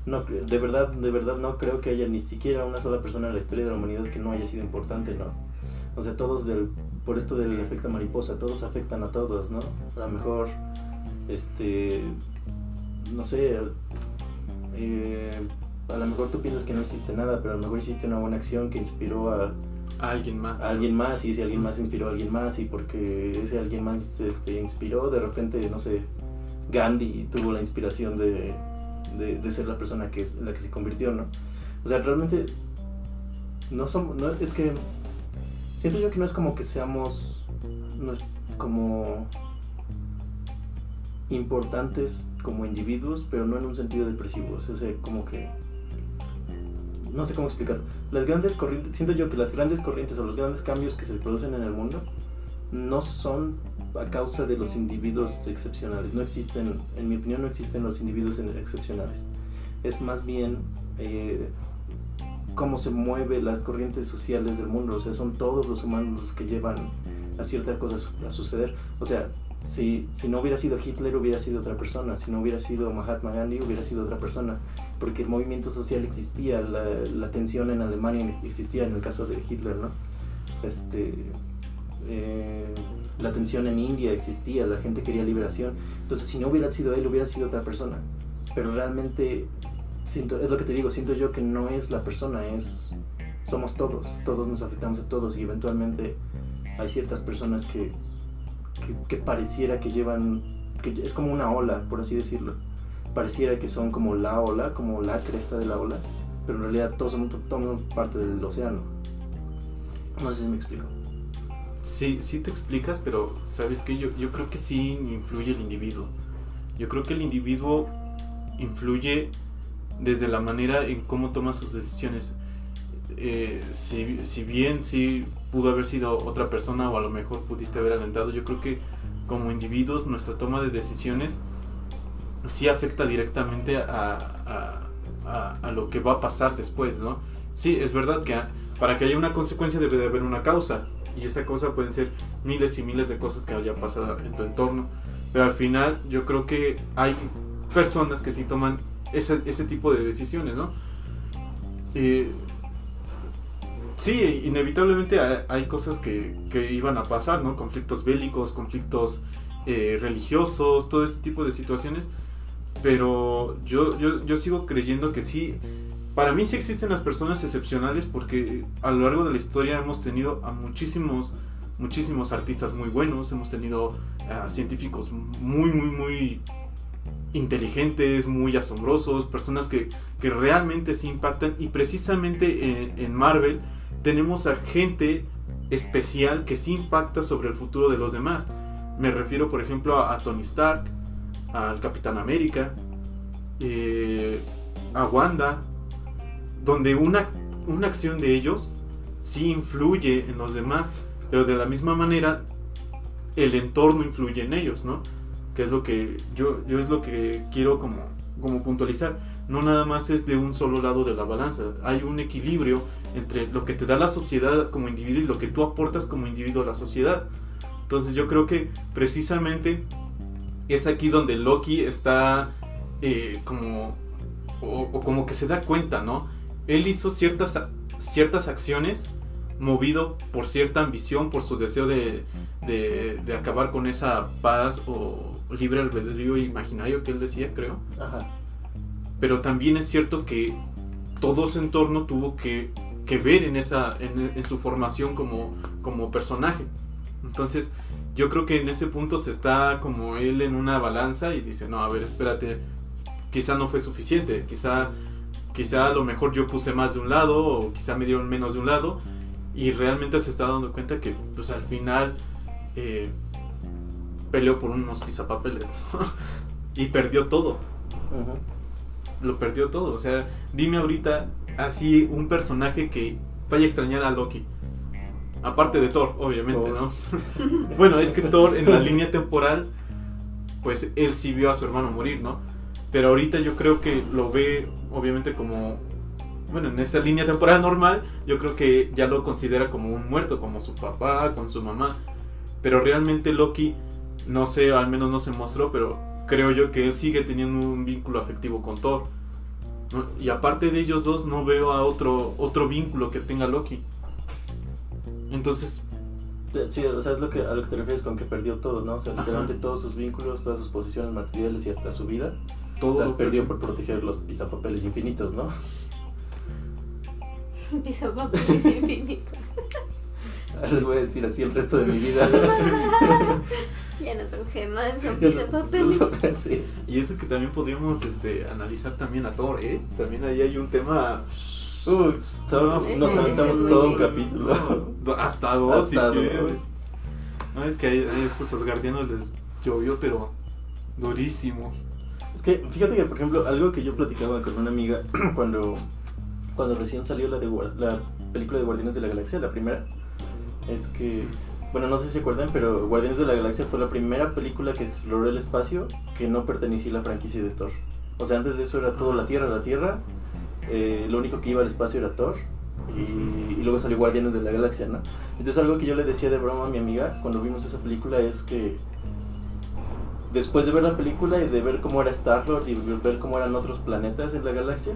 no de verdad, de verdad no creo que haya ni siquiera una sola persona en la historia de la humanidad que no haya sido importante, ¿no? O sea, todos del, por esto del efecto mariposa, todos afectan a todos, ¿no? A lo mejor, este, no sé, eh, a lo mejor tú piensas que no existe nada, pero a lo mejor hiciste una buena acción que inspiró a, a alguien más. A alguien más, y ese alguien más inspiró a alguien más, y porque ese alguien más este, inspiró, de repente, no sé, Gandhi tuvo la inspiración de, de, de ser la persona que es la que se convirtió, ¿no? O sea, realmente no somos, no, es que siento yo que no es como que seamos, no es como importantes como individuos, pero no en un sentido depresivo, o sea, como que no sé cómo explicarlo. Las grandes corrientes, siento yo que las grandes corrientes o los grandes cambios que se producen en el mundo no son a causa de los individuos excepcionales. No existen, en mi opinión, no existen los individuos excepcionales. Es más bien eh, cómo se mueven las corrientes sociales del mundo. O sea, son todos los humanos los que llevan a ciertas cosas a suceder. O sea, si, si no hubiera sido Hitler, hubiera sido otra persona. Si no hubiera sido Mahatma Gandhi, hubiera sido otra persona. Porque el movimiento social existía, la, tensión en Alemania existía en el caso de Hitler, ¿no? Este, eh, la tensión en India existía, la gente quería liberación. Entonces, si no hubiera sido él, hubiera sido otra persona. Pero realmente, siento, es lo que te digo, siento yo que no es la persona, es somos todos, todos nos afectamos a todos y eventualmente hay ciertas personas que, que, que pareciera que llevan, que es como una ola, por así decirlo. Pareciera que son como la ola, como la cresta de la ola, pero en realidad todos somos, todos somos parte del océano. No sé si me explico. Sí, sí te explicas, pero sabes que yo, yo creo que sí influye el individuo. Yo creo que el individuo influye desde la manera en cómo toma sus decisiones. Eh, si, si bien sí pudo haber sido otra persona o a lo mejor pudiste haber alentado, yo creo que como individuos nuestra toma de decisiones sí afecta directamente a, a, a, a lo que va a pasar después, ¿no? Sí, es verdad que para que haya una consecuencia debe de haber una causa y esa cosa pueden ser miles y miles de cosas que hayan pasado en tu entorno, pero al final yo creo que hay personas que sí toman ese, ese tipo de decisiones, ¿no? Sí, inevitablemente hay, hay cosas que, que, iban a pasar, ¿no? Conflictos bélicos, conflictos eh, religiosos, todo este tipo de situaciones, pero yo, yo, yo sigo creyendo que sí, para mí sí existen las personas excepcionales porque a lo largo de la historia hemos tenido a muchísimos muchísimos artistas muy buenos, hemos tenido a científicos muy muy muy inteligentes, muy asombrosos, personas que, que realmente sí impactan y precisamente en, Marvel tenemos a gente especial que sí impacta sobre el futuro de los demás. Me refiero por ejemplo a, a Tony Stark, al Capitán América, eh, a Wanda, donde una, una acción de ellos sí influye en los demás, pero de la misma manera el entorno influye en ellos, ¿no? Que es lo que yo, yo es lo que quiero como, como puntualizar. No nada más es de un solo lado de la balanza, hay un equilibrio entre lo que te da la sociedad como individuo y lo que tú aportas como individuo a la sociedad. Entonces yo creo que precisamente es aquí donde Loki está eh, como o, como que se da cuenta, ¿no? Él hizo ciertas, ciertas acciones movido por cierta ambición, por su deseo de, de, de, acabar con esa paz o libre albedrío imaginario que él decía, creo. Ajá. Pero también es cierto que todo su entorno tuvo que, que ver en, esa, en, en, su formación como, como personaje. Entonces, yo creo que en ese punto se está como él en una balanza y dice, no, a ver, espérate, quizá no fue suficiente, quizá, quizá a lo mejor yo puse más de un lado o quizá me dieron menos de un lado y realmente se está dando cuenta que pues al final eh, peleó por unos pisapapeles ¿no? *laughs* y perdió todo. Uh -huh. Lo perdió todo, o sea, dime ahorita así un personaje que vaya a extrañar a Loki. Aparte de Thor, obviamente, Thor. ¿no? *laughs* *laughs* bueno, es que Thor en la línea temporal, pues él sí vio a su hermano morir, ¿no? Pero ahorita yo creo que lo ve, obviamente, como. Bueno, en esa línea temporal normal, yo creo que ya lo considera como un muerto, como su papá, con su mamá. Pero realmente Loki, no sé, al menos no se mostró, pero creo yo que él sigue teniendo un vínculo afectivo con Thor. ¿no? Y aparte de ellos dos, no veo a otro, otro vínculo que tenga Loki. Entonces. Sí, o sea, es lo que, a lo que te refieres con que perdió todo, ¿no? O sea, literalmente todos sus vínculos, todas sus posiciones materiales y hasta su vida, todo las perdió por proteger los pisapapeles infinitos, ¿no? *laughs* Pisapapeles infinitos. Ahora *laughs* les voy a decir así el resto de mi vida. *laughs* *laughs* ya no son gemas, son pisapapeles. Sí. Y eso que también podríamos este, analizar también a Thor, ¿eh? También ahí hay un tema Uh, nos aventamos todo un capítulo. No, hasta dos, Hasta si dos. quieres. No, es que a estos asgardianos les llovió, pero durísimo. Es que, fíjate que, por ejemplo, algo que yo platicaba con una amiga *clears throat* cuando, cuando recién salió la, de, la película de Guardianes de la Galaxia, la primera, es que, bueno, no sé si se acuerdan, pero Guardianes de la Galaxia fue la primera película que exploró el espacio que no pertenecía a la franquicia de Thor. O sea, antes de eso era todo la Tierra, la Tierra, eh, lo único que iba al espacio era Thor y, luego salió Guardianes de la Galaxia, ¿no? Entonces algo que yo le decía de broma a mi amiga cuando vimos esa película es que después de ver la película y de ver cómo era Star-Lord y ver cómo eran otros planetas en la galaxia,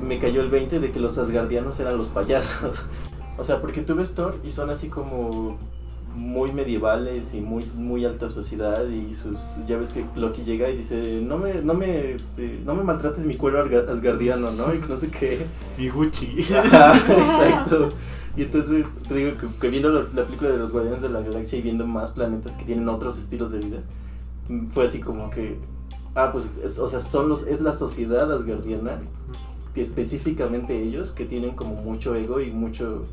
me cayó el 20 de que los asgardianos eran los payasos. *laughs* o sea, porque tú ves Thor y son así como muy medievales y muy muy alta sociedad y sus ya ves que Loki llega y dice no me no me este, no me maltrates mi cuero asgardiano no y no sé qué. *laughs* Mi Gucci. *laughs* Ajá, exacto. Y entonces, te digo que, que viendo la, la película de los Guardianes de la Galaxia y viendo más planetas que tienen otros estilos de vida, mm, fue así como que, ah, pues, es- o sea, son los, es la sociedad asgardiana, que específicamente ellos, que tienen como mucho ego y mucho,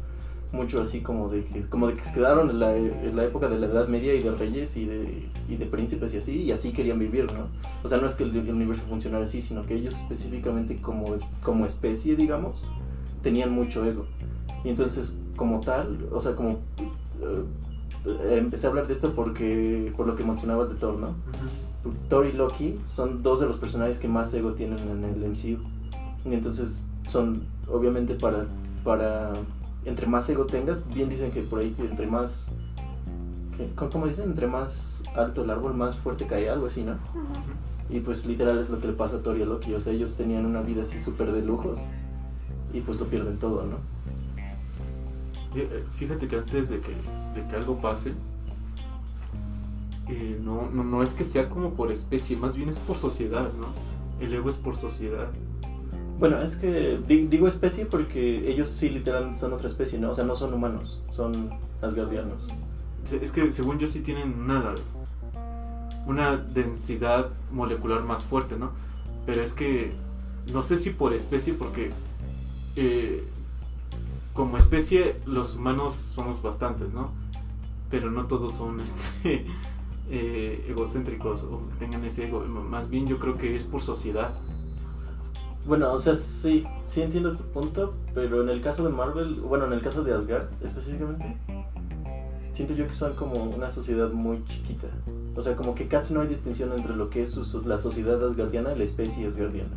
mucho así como de que, como de que se quedaron en la, en la época de la Edad Media y de reyes y de, y de príncipes y así, y así querían vivir, ¿no? O sea, no es que el, el universo funcionara así, sino que ellos específicamente como, como especie, digamos, tenían mucho ego. Y entonces, como tal, o sea, como... eh, empecé a hablar de esto porque por lo que mencionabas de Thor, ¿no? Thor y Loki son dos de los personajes que más ego tienen en el MCU. Y entonces son, obviamente, para, para entre más ego tengas, bien dicen que por ahí, que entre más, ¿qué? ¿cómo cómo dicen? Entre más alto el árbol, más fuerte cae, algo así, ¿no? Y pues literal es lo que le pasa a Thor y a Loki. O sea, ellos tenían una vida así súper de lujos y pues lo pierden todo, ¿no? Eh, Fíjate que antes de que, de que algo pase, eh, no, no, no es que sea como por especie, más bien es por sociedad, ¿no? El ego es por sociedad. Bueno, es que di- digo especie porque ellos sí literal son otra especie, ¿no? O sea, no son humanos, son asgardianos. Es que según yo sí tienen una, una densidad molecular más fuerte, ¿no? Pero es que no sé si por especie, porque eh, como especie los humanos somos bastantes, ¿no? Pero no todos son *laughs* este eh, egocéntricos o tengan ese ego. Más bien yo creo que es por sociedad. Bueno, o sea, sí, sí entiendo tu punto, pero en el caso de Marvel, bueno, en el caso de Asgard específicamente, siento yo que son como una sociedad muy chiquita. O sea, como que casi no hay distinción entre lo que es su- la sociedad asgardiana y la especie asgardiana.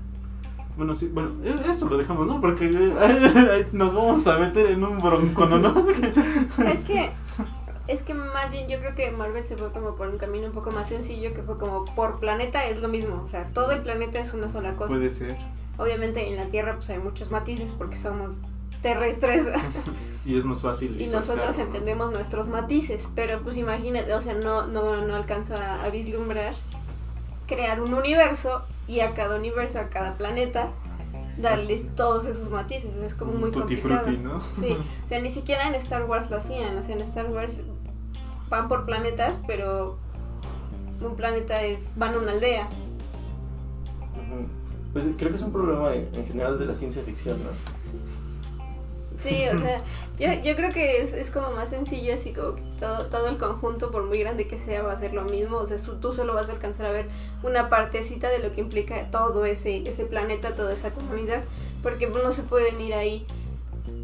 Bueno, sí, bueno, e- eso lo dejamos, ¿no? Porque eh, *laughs* nos vamos a meter en un bronco, ¿no? Es que, es que más bien yo creo que Marvel se fue como por un camino un poco más sencillo, que fue como por planeta es lo mismo, o sea, todo el planeta es una sola cosa. Puede ser. Obviamente en la Tierra pues hay muchos matices porque somos terrestres *laughs* Y es más fácil. y nosotros ¿no? entendemos nuestros matices, pero pues imagínate, o sea, no, no, no alcanzo a, a vislumbrar crear un universo y a cada universo, a cada planeta, darles todos esos matices, o sea, es como muy Tutti complicado. frutti, ¿no? Sí, *laughs* o sea, ni siquiera en Star Wars lo hacían, o sea, en Star Wars van por planetas, pero un planeta es, van a una aldea. Pues creo que es un problema en, en general de la ciencia ficción, ¿no? Sí, o sea, yo, yo creo que es, es como más sencillo, así como todo, todo el conjunto, por muy grande que sea, va a ser lo mismo. O sea, tú solo vas a alcanzar a ver una partecita de lo que implica todo ese, ese planeta, toda esa comunidad, porque pues, no se pueden ir ahí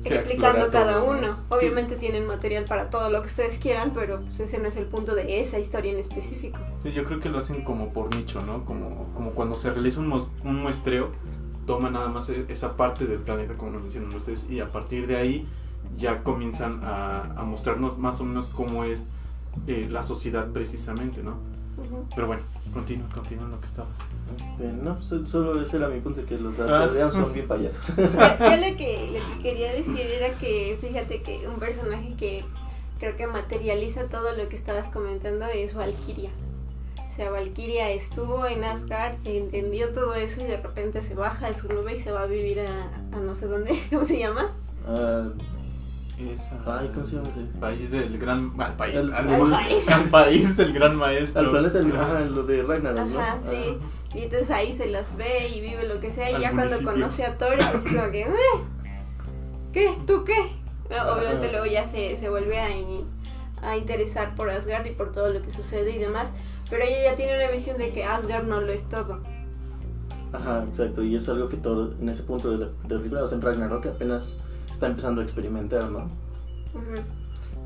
explicando cada uno. Obviamente tienen material para todo lo que ustedes quieran, pero pues, ese no es el punto de esa historia en específico. Sí, yo creo que lo hacen como por nicho, ¿no? Como, como cuando se realiza un, un muestreo, toma nada más e- esa parte del planeta, como lo mencionan ustedes, y a partir de ahí ya comienzan a, a mostrarnos más o menos cómo es eh, la sociedad precisamente, ¿no? Pero bueno, continúa, continúa lo que estabas. Este, no, so- solo ese era mi punto, que los Ah. asgardianos son bien *laughs* payasos. Yo, yo lo, que, lo que quería decir era que, fíjate que un personaje que creo que materializa todo lo que estabas comentando es Valkyria. O sea, Valkyria estuvo en Asgard, entendió todo eso y de repente se baja de su nube y se va a vivir a, a no sé dónde, *laughs* ¿cómo se llama? Ah, Es, ay, ¿cómo se llama? ese? País del gran... Al país, El- al, al país. *laughs* al país del gran maestro. Al planeta, del- Ajá. lo de Ragnarok, ¿no? Ajá, sí. Y entonces ahí se las ve y vive lo que sea. Y Al ya cuando municipio. conoce a Thor es así como que, "Eh, ¿qué? ¿Tú qué? Obviamente luego ya se, se vuelve a, in- a interesar por Asgard y por todo lo que sucede y demás. Pero ella ya tiene una visión de que Asgard no lo es todo. Ajá, exacto, y es algo que todo en ese punto de la, de la película, o sea, en Ragnarok apenas está empezando a experimentar, ¿no?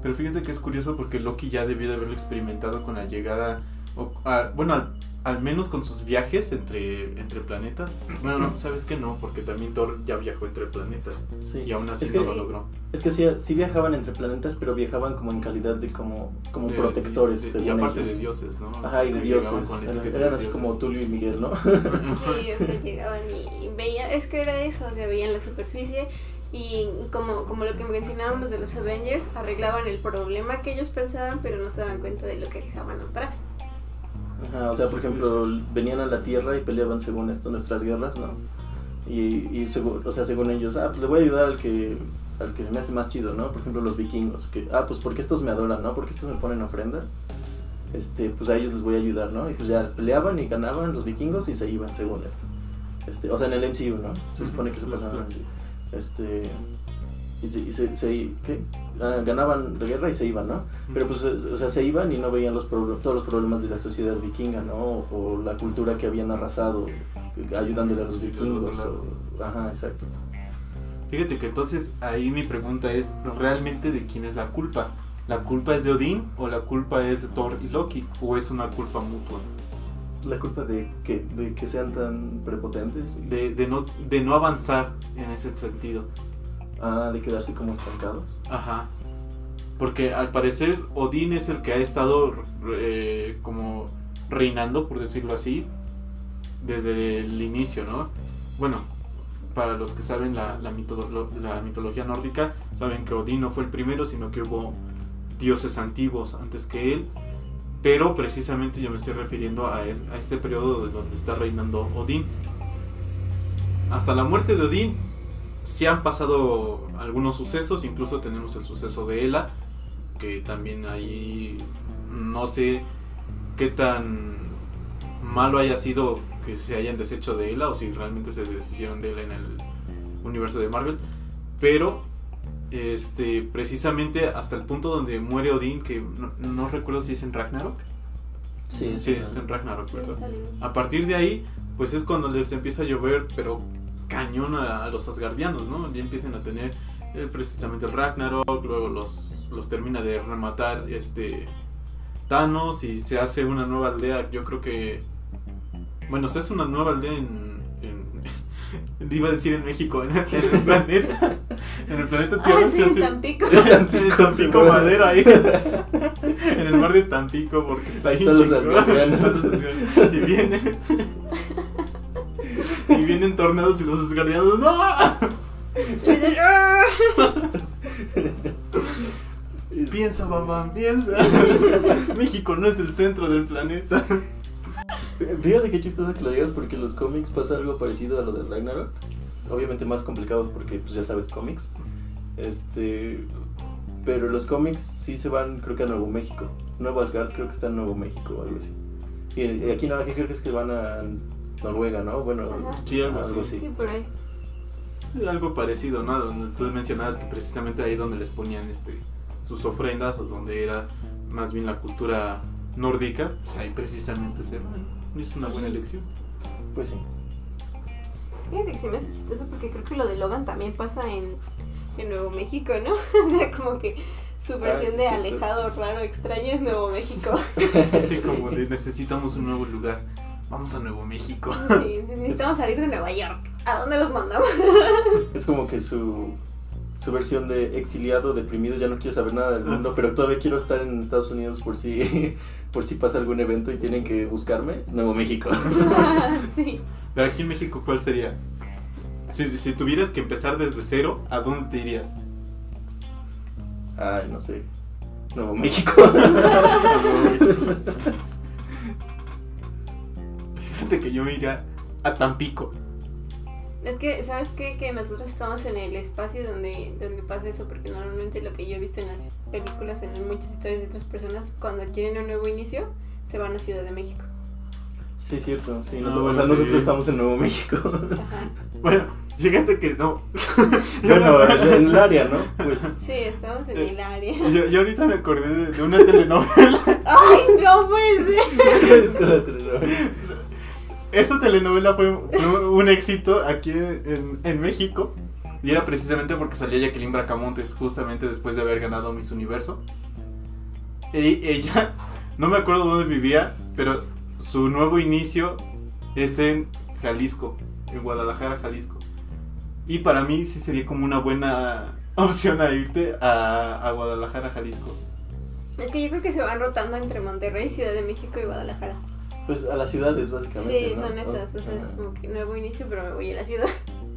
Pero fíjate que es curioso porque Loki ya debió de haberlo experimentado con la llegada, o, a- bueno, al, al menos con sus viajes entre, entre planetas. Bueno, no, sabes que no, porque también Thor ya viajó entre planetas Sí. y aún así Es que- no lo logró. Es que sí, sí viajaban entre planetas, pero viajaban como en calidad de como, como De- protectores, de- de- según y aparte ellos. de dioses, ¿no? Ajá, y de Que dioses. Eran, etiqueta eran de así dioses. como Tulio y Miguel, ¿no? Sí, o sea, llegaban y veían, es que era eso, o sea, veían la superficie y como, como lo que mencionábamos de los Avengers, arreglaban el problema que ellos pensaban, pero no se daban cuenta de lo que dejaban atrás. Ajá, o sea, por ejemplo, venían a la Tierra y peleaban según esto nuestras guerras, ¿no? Y, y según, o sea, según ellos, ah, pues le voy a ayudar al que, al que se me hace más chido, ¿no? Por ejemplo, los vikingos, que, ah, pues porque estos me adoran, ¿no? Porque estos me ponen ofrenda. Este, pues a ellos les voy a ayudar, ¿no? Y pues ya peleaban y ganaban los vikingos y se iban, según esto. Este, o sea, en el MCU, ¿no? Se supone que eso pasaba. Este, y se, y se, se- ¿qué? Ah, ganaban la guerra y se iban, ¿no? Pero pues, o sea, se iban y no veían los todos los problemas de la sociedad vikinga, ¿no? O, la cultura que habían arrasado, ayudándole a los vikingos. o- ajá, exacto. Fíjate que entonces ahí mi pregunta es, ¿realmente de quién es la culpa? ¿La culpa es de Odín o la culpa es de Thor y Loki? ¿O es una culpa mutua? La culpa de que, de que sean tan prepotentes. y- De, de no, de no avanzar en ese sentido. Ah, de quedarse como estancados. Ajá. Porque al parecer Odín es el que ha estado eh, como reinando, por decirlo así, desde el inicio, ¿no? Bueno, para los que saben la, la, mitolo- la mitología nórdica, saben que Odín no fue el primero, sino que hubo dioses antiguos antes que él. Pero precisamente yo me estoy refiriendo a, es- a este periodo de donde está reinando Odín. Hasta la muerte de Odín sí han pasado algunos sucesos, incluso tenemos el suceso de Ela, que también ahí no sé qué tan malo haya sido que se hayan deshecho de Ela o si realmente se deshicieron de Ela en el universo de Marvel, pero este precisamente hasta el punto donde muere Odín, que no, no recuerdo si es en Ragnarok. Sí, Sí, es en Ragnarok, Sí, ¿verdad? A partir de ahí, pues es cuando les empieza a llover, pero cañón a, a los asgardianos, ¿no? Ya empiezan a tener eh, precisamente el Ragnarok, luego los, los termina de rematar este Thanos y se hace una nueva aldea, yo creo que... Bueno, se hace una nueva aldea en... en iba a decir en México, en, el- en *laughs* planeta. En el planeta Tierra Ah, sí, hace... Tampico. En Tampico *laughs* Madera ahí. *laughs* en el mar de Tampico porque está ahí Están los asgardianos. Y vienen. y vienen tornados y los asgardianos. ¡No! Piensa, mamá, piensa. México no es el centro del planeta. Fíjate qué chistoso que lo digas porque en los cómics pasa algo parecido a lo de Ragnarok. Obviamente más complicado porque pues ya sabes cómics. Este, pero los cómics sí se van creo que a Nuevo México. Nuevo Asgard creo que está en Nuevo México o algo así. Y y aquí no, aquí creo que es que van a Noruega, ¿no? Bueno. Sí, algo así. Sí, por ahí. Algo parecido, ¿no? Donde tú mencionabas que precisamente ahí donde les ponían este sus ofrendas o donde era más bien la cultura nórdica, pues ahí precisamente se van. Y Es una buena elección. Pues sí. Fíjate que se me hace chistoso porque creo que lo de Logan también pasa en, en Nuevo México, ¿no? *laughs* O sea, como que su versión sí, de sí, alejado, raro, extraño es Nuevo México. Así *laughs* Sí. como de necesitamos un nuevo lugar. Vamos a Nuevo México. Sí, *laughs* necesitamos salir de Nueva York. ¿A dónde los mandamos? Es como que su, su versión de exiliado, deprimido, ya no quiero saber nada del mundo, pero todavía quiero estar en Estados Unidos por si, por si pasa algún evento y tienen que buscarme. Nuevo México. *laughs* sí. Pero aquí en México, ¿cuál sería? Si, si tuvieras que empezar desde cero, ¿a dónde te irías? Ay, no sé. Nuevo México. *laughs* *laughs* Fíjate que yo me iría a Tampico. Es que, ¿sabes qué? Que nosotros estamos en el espacio donde, donde pasa eso, porque normalmente lo que yo he visto en las películas, en muchas historias de otras personas, cuando quieren un nuevo inicio, se van a Ciudad de México. Sí, es cierto. Sí, No, nosotros, bueno, o sea, sí. nosotros estamos en Nuevo México. Ajá. *laughs* Bueno, fíjate que no. *laughs* bueno, en el área, ¿no? Pues Sí, estamos en Eh, el área. Yo, yo ahorita me acordé de, de una telenovela. *laughs* ¡Ay, no puede ser! es la telenovela. Esta telenovela fue, un éxito aquí en, México. Y era precisamente porque salía Jacqueline Bracamontes, justamente después de haber ganado Miss Universo. Y ella, no me acuerdo dónde vivía, pero su nuevo inicio es en Jalisco, en Guadalajara, Jalisco. Y para mí sí sería como una buena *laughs* opción a irte a Guadalajara, Jalisco. Es que yo creo que se van rotando entre Monterrey, Ciudad de México y Guadalajara. Pues a las ciudades, básicamente. Sí, ¿no? son esas. O sea, es como que nuevo inicio, pero me voy a la ciudad.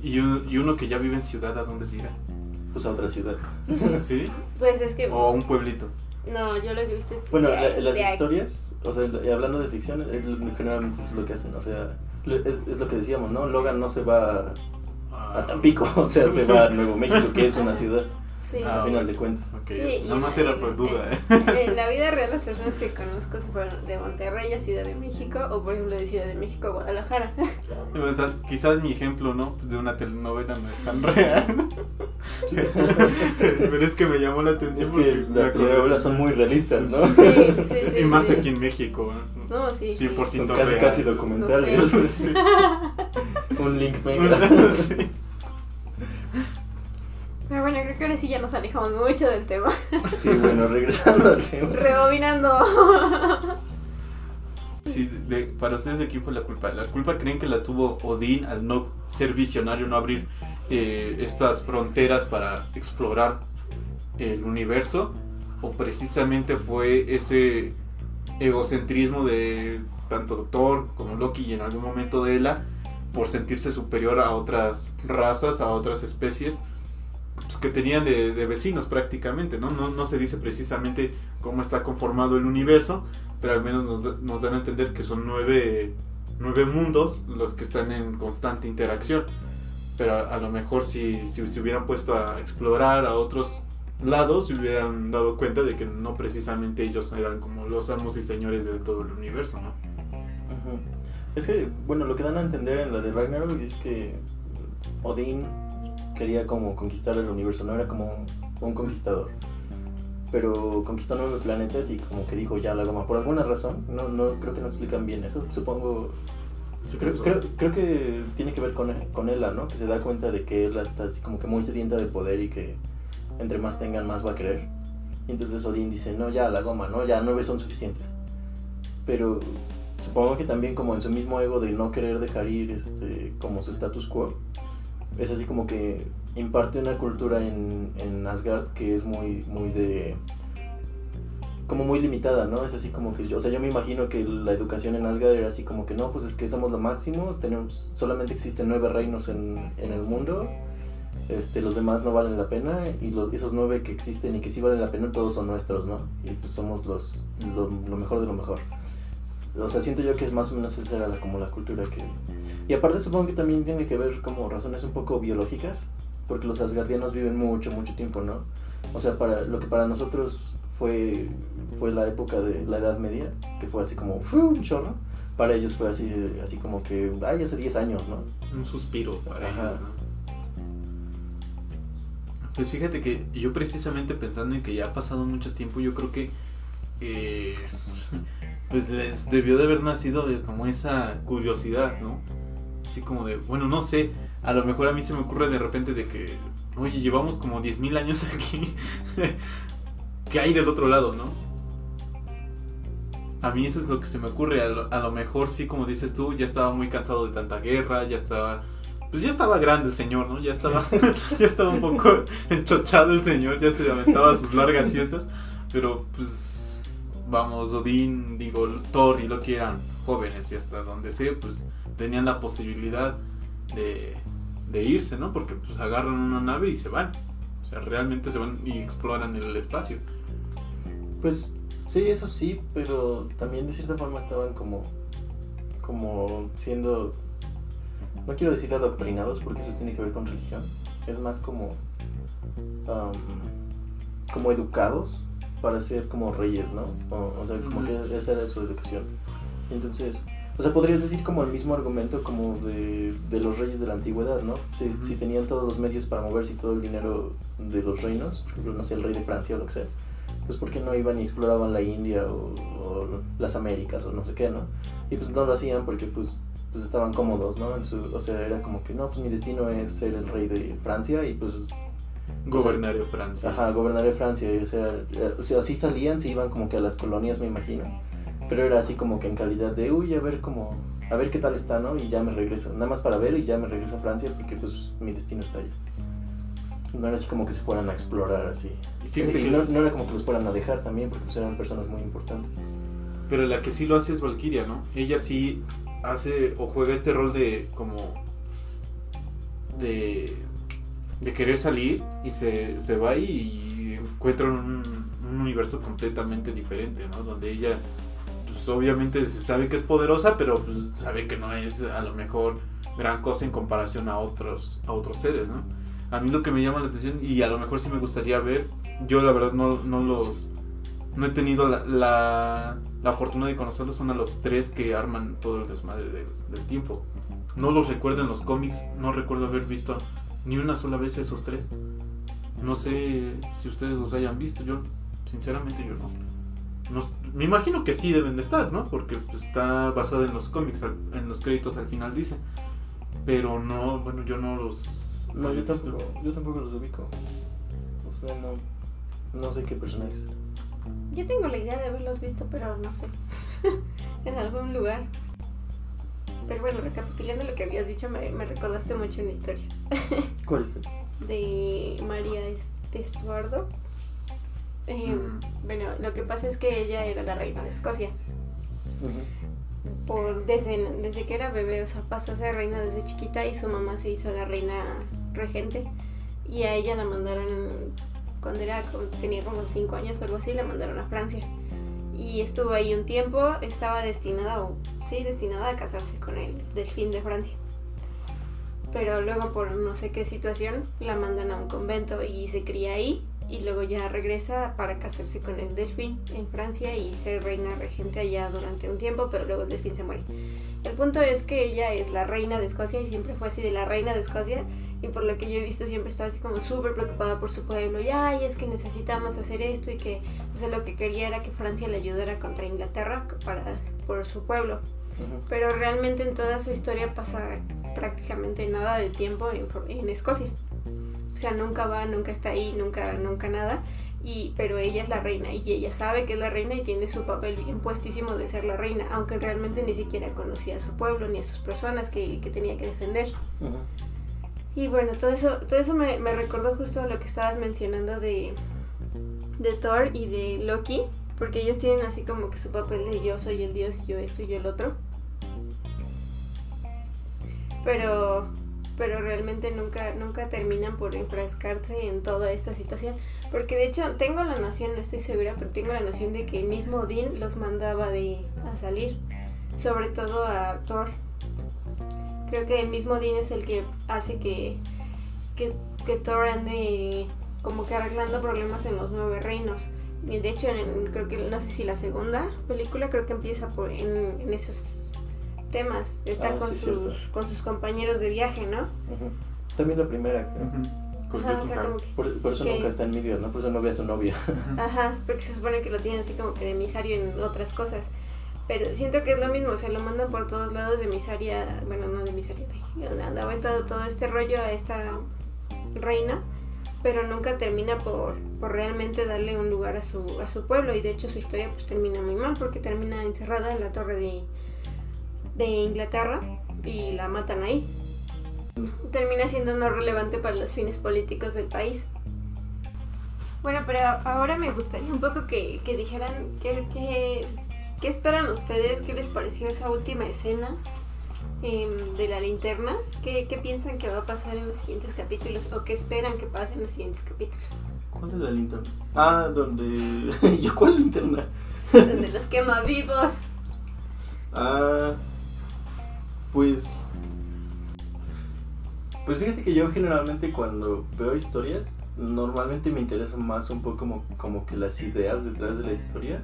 Y, un- y uno que ya vive en ciudad, ¿a dónde se irá? Pues a otra ciudad. *laughs* ¿Sí? Pues es que. O a un pueblito. No, yo lo que he visto es que. Bueno, la- las historias, o sea, hablando de ficción, generalmente eso es lo que hacen, o sea, es, es lo que decíamos, ¿no? Logan no se va A a Tampico, *laughs* o sea, se *laughs* va a Nuevo México, que es una ciudad, Sí. a final de cuentas. Ok, Sí, nada más era por duda, ¿eh? En, en la vida real, las personas que conozco se fueron de Monterrey a Ciudad de México, o por ejemplo de Ciudad de México a Guadalajara. Quizás mi ejemplo, ¿no? De una telenovela no es tan real. *laughs* Pero es que me llamó la atención. Es porque que las telenovelas son muy realistas, ¿no? Sí, sí, sí. y más sí. aquí en México. ¿no? No, sí. 100% Son real. casi, casi documentales. *laughs* Sí. Un link *laughs* mega. Pero bueno, creo que ahora sí ya nos alejamos mucho del tema. *laughs* Sí, bueno, regresando al tema. Rebobinando. *laughs* Sí, de- para ustedes, ¿de quién fue la culpa? ¿La culpa creen que la tuvo Odín al no ser visionario, no abrir eh, estas fronteras para explorar el universo? ¿O precisamente fue ese egocentrismo de tanto Thor como Loki y en algún momento de Ela por sentirse superior a otras razas, a otras especies? Pues, que tenían de, vecinos prácticamente, ¿no? ¿no? No se dice precisamente cómo está conformado el universo, pero al menos nos, nos dan a entender que son nueve, nueve mundos los que están en constante interacción. Pero a, lo mejor si, si se hubieran puesto a explorar a otros lados, se hubieran dado cuenta de que no precisamente ellos eran como los amos y señores de todo el universo, ¿no? Es que, bueno, lo que dan a entender en la de Ragnarok es que Odín quería como conquistar el universo, no era como un, conquistador. Pero conquistó nueve planetas y como que dijo ya la goma. Por alguna razón, no, no creo que no explican bien eso. Supongo. Sí, Creo, creo, creo que tiene que ver con, con Ella, ¿no? Que se da cuenta de que Ella está así como que muy sedienta de poder y que entre más tengan, más va a querer. Y entonces Odín dice, no, ya la goma, ¿no? Ya nueve son suficientes. Pero supongo que también como en su mismo ego de no querer dejar ir este, como su status quo, es así como que imparte una cultura en, en Asgard que es muy, muy de... como muy limitada, ¿no? Es así como que yo, o sea, yo me imagino que la educación en Asgard era así como que no, pues es que somos lo máximo, tenemos, solamente existen nueve reinos en, en el mundo, este, los demás no valen la pena y los, esos nueve que existen y que sí valen la pena todos son nuestros, ¿no? Y pues somos los, lo, mejor de lo mejor. Siento yo que es más o menos esa era como la cultura que... Y aparte supongo que también tiene que ver como razones un poco biológicas, porque los asgardianos viven mucho, mucho tiempo, ¿no? O sea, para lo que para nosotros fue, fue la época de la Edad Media, que fue así como un chorro, para ellos fue así, así como que, ay, hace 10 años, ¿no? un suspiro para Ajá. ellos, ¿no? Pues fíjate que yo precisamente pensando en que ya ha pasado mucho tiempo, yo creo que eh, *laughs* pues les debió de haber nacido como esa curiosidad, ¿no? Así como de, bueno, no sé, a lo mejor a mí se me ocurre de repente de que, oye, llevamos como 10.000 años *laughs* aquí, ¿qué hay del otro lado, no? A mí eso es lo que se me ocurre, a lo, a lo mejor sí, como dices tú, ya estaba muy cansado de tanta guerra, ya estaba pues ya estaba grande el señor, ¿no? Ya estaba, *laughs* ya estaba un poco enchochado el señor, ya se aventaba sus largas siestas, pero pues vamos, Odín, digo, Thor y Loki eran jóvenes y hasta donde sé, pues tenían la posibilidad de, de irse, ¿no? Porque pues agarran una nave y se van. O sea, realmente se van y exploran el espacio. Pues sí, eso sí, pero también de cierta forma estaban como, como siendo, no quiero decir adoctrinados porque eso tiene que ver con religión, es más como, am, como educados para ser como reyes, ¿no? O, o sea, como que esa era su educación. Entonces, o sea, podrías decir como el mismo argumento como de, de los reyes de la antigüedad, ¿no? Si, Ujú. si tenían todos los medios para moverse y todo el dinero de los reinos, por ejemplo, no sé, el rey de Francia o lo que sea, pues ¿por qué no iban y exploraban la India o, o las Américas o no sé qué, ¿no? Y pues no lo hacían porque pues, pues estaban cómodos, ¿no? En su, o sea, era como que no, pues mi destino es ser el rey de Francia y pues, Gobernar en Francia. ajá, gobernaré Francia. o, sea, eh, o sea, así salían, se iban como que a las colonias, me imagino. Pero era así como que en calidad de, uy, a ver cómo, a ver qué tal está, ¿no? Y ya me regreso. Nada más para ver y ya me regreso a Francia porque pues mi destino está allá. No era así como que se fueran a explorar así. Y fíjate Y que no, no era como que los fueran a dejar también porque pues eran personas muy importantes. Pero la que sí lo hace es Valkyria, ¿no? Ella sí hace o juega este rol de como de de querer salir y se, se va y encuentra un, un universo completamente diferente, ¿no? Donde ella pues obviamente se sabe que es poderosa, pero pues, sabe que no es a lo mejor gran cosa en comparación a otros, a otros seres, ¿no? A mí lo que me llama la atención y a lo mejor sí me gustaría ver, yo la verdad no, no los, no he tenido la, la, la fortuna de conocerlos, son a los tres que arman todo el desmadre del, tiempo. No los recuerdo en los cómics, no recuerdo haber visto ni una sola vez esos tres. No sé si ustedes los hayan visto, yo sinceramente yo no. Me imagino que sí deben de estar, ¿no? Porque pues, está basado en los cómics, al- en los créditos al final dice. Pero no, bueno, yo no los... No, yo tampoco, yo tampoco los ubico. O sea, no, no sé qué personajes. Yo tengo la idea de haberlos visto, pero no sé. *laughs* en algún lugar. Pero bueno, recapitulando lo que habías dicho, me, me recordaste mucho una historia ¿Cuál es? *laughs* de María Est- Estuardo. Eh, Mm. Bueno, lo que pasa es que ella era la reina de Escocia. Por, desde, desde que era bebé, o sea, pasó a ser reina desde chiquita y su mamá se hizo la reina regente. Y a ella la mandaron, cuando era, tenía como 5 años o algo así, la mandaron a Francia. Y estuvo ahí un tiempo, estaba destinada, o sí, destinada a casarse con el delfín de Francia. Pero luego por no sé qué situación la mandan a un convento y se cría ahí y luego ya regresa para casarse con el delfín en Francia y ser reina regente allá durante un tiempo, pero luego el delfín se muere. El punto es que ella es la reina de Escocia y siempre fue así de la reina de Escocia y por lo que yo he visto siempre estaba así como súper preocupada por su pueblo y ay es que necesitamos hacer esto y que o sea, lo que quería era que Francia le ayudara contra Inglaterra para, por su pueblo pero realmente en toda su historia pasa prácticamente nada de tiempo en, en Escocia. Sea, nunca va, nunca está ahí, nunca, nunca nada. Y, pero ella es la reina y ella sabe que es la reina y tiene su papel bien puestísimo de ser la reina, aunque realmente ni siquiera conocía a su pueblo ni a sus personas que, que tenía que defender. Y bueno, todo eso, todo eso me, me recordó justo a lo que estabas mencionando de, de Thor y de Loki, porque ellos tienen así como que su papel de yo soy el dios y yo esto y yo el otro. Pero, pero realmente nunca, nunca terminan por enfrascarse en toda esta situación. Porque de hecho tengo la noción, no estoy segura, pero tengo la noción de que el mismo Odín los mandaba de, a salir. Sobre todo a Thor. Creo que el mismo Odín es el que hace que, que, que Thor ande como que arreglando problemas en los nueve reinos. De hecho, en- creo que no sé si la segunda película creo que empieza por en esos temas. Está Ah, con sí, sus con sus compañeros de viaje, ¿no? También la primera. Ujú. Con Ajá, o sea, Jotunheim. como que, Por, por eso Que- nunca está en medio, ¿no? Por eso no ve a su novia. ajá, porque se supone que lo tienen así como que de emisario en otras cosas. Pero siento que es lo mismo, o sea, lo mandan por todos lados de emisaria, bueno, no de emisaria, de- andaba en todo, todo este rollo a esta reina, pero nunca termina por, por realmente darle un lugar a su, a su pueblo y de hecho su historia pues termina muy mal porque termina encerrada en la torre de, de Inglaterra y la matan ahí. Termina siendo no relevante para los fines políticos del país. Bueno, pero ahora me gustaría un poco que, que dijeran qué, qué, qué esperan ustedes, qué les pareció esa última escena em, de la linterna, ¿Qué, qué piensan que va a pasar en los siguientes capítulos o qué esperan que pase en los siguientes capítulos. ¿Cuál es la linterna? Ah, donde. *laughs* ¿Yo cuál linterna? Donde los quema vivos. Ah, pues. Pues fíjate que yo generalmente cuando veo historias, normalmente me interesa más un poco como, como que las ideas detrás de la historia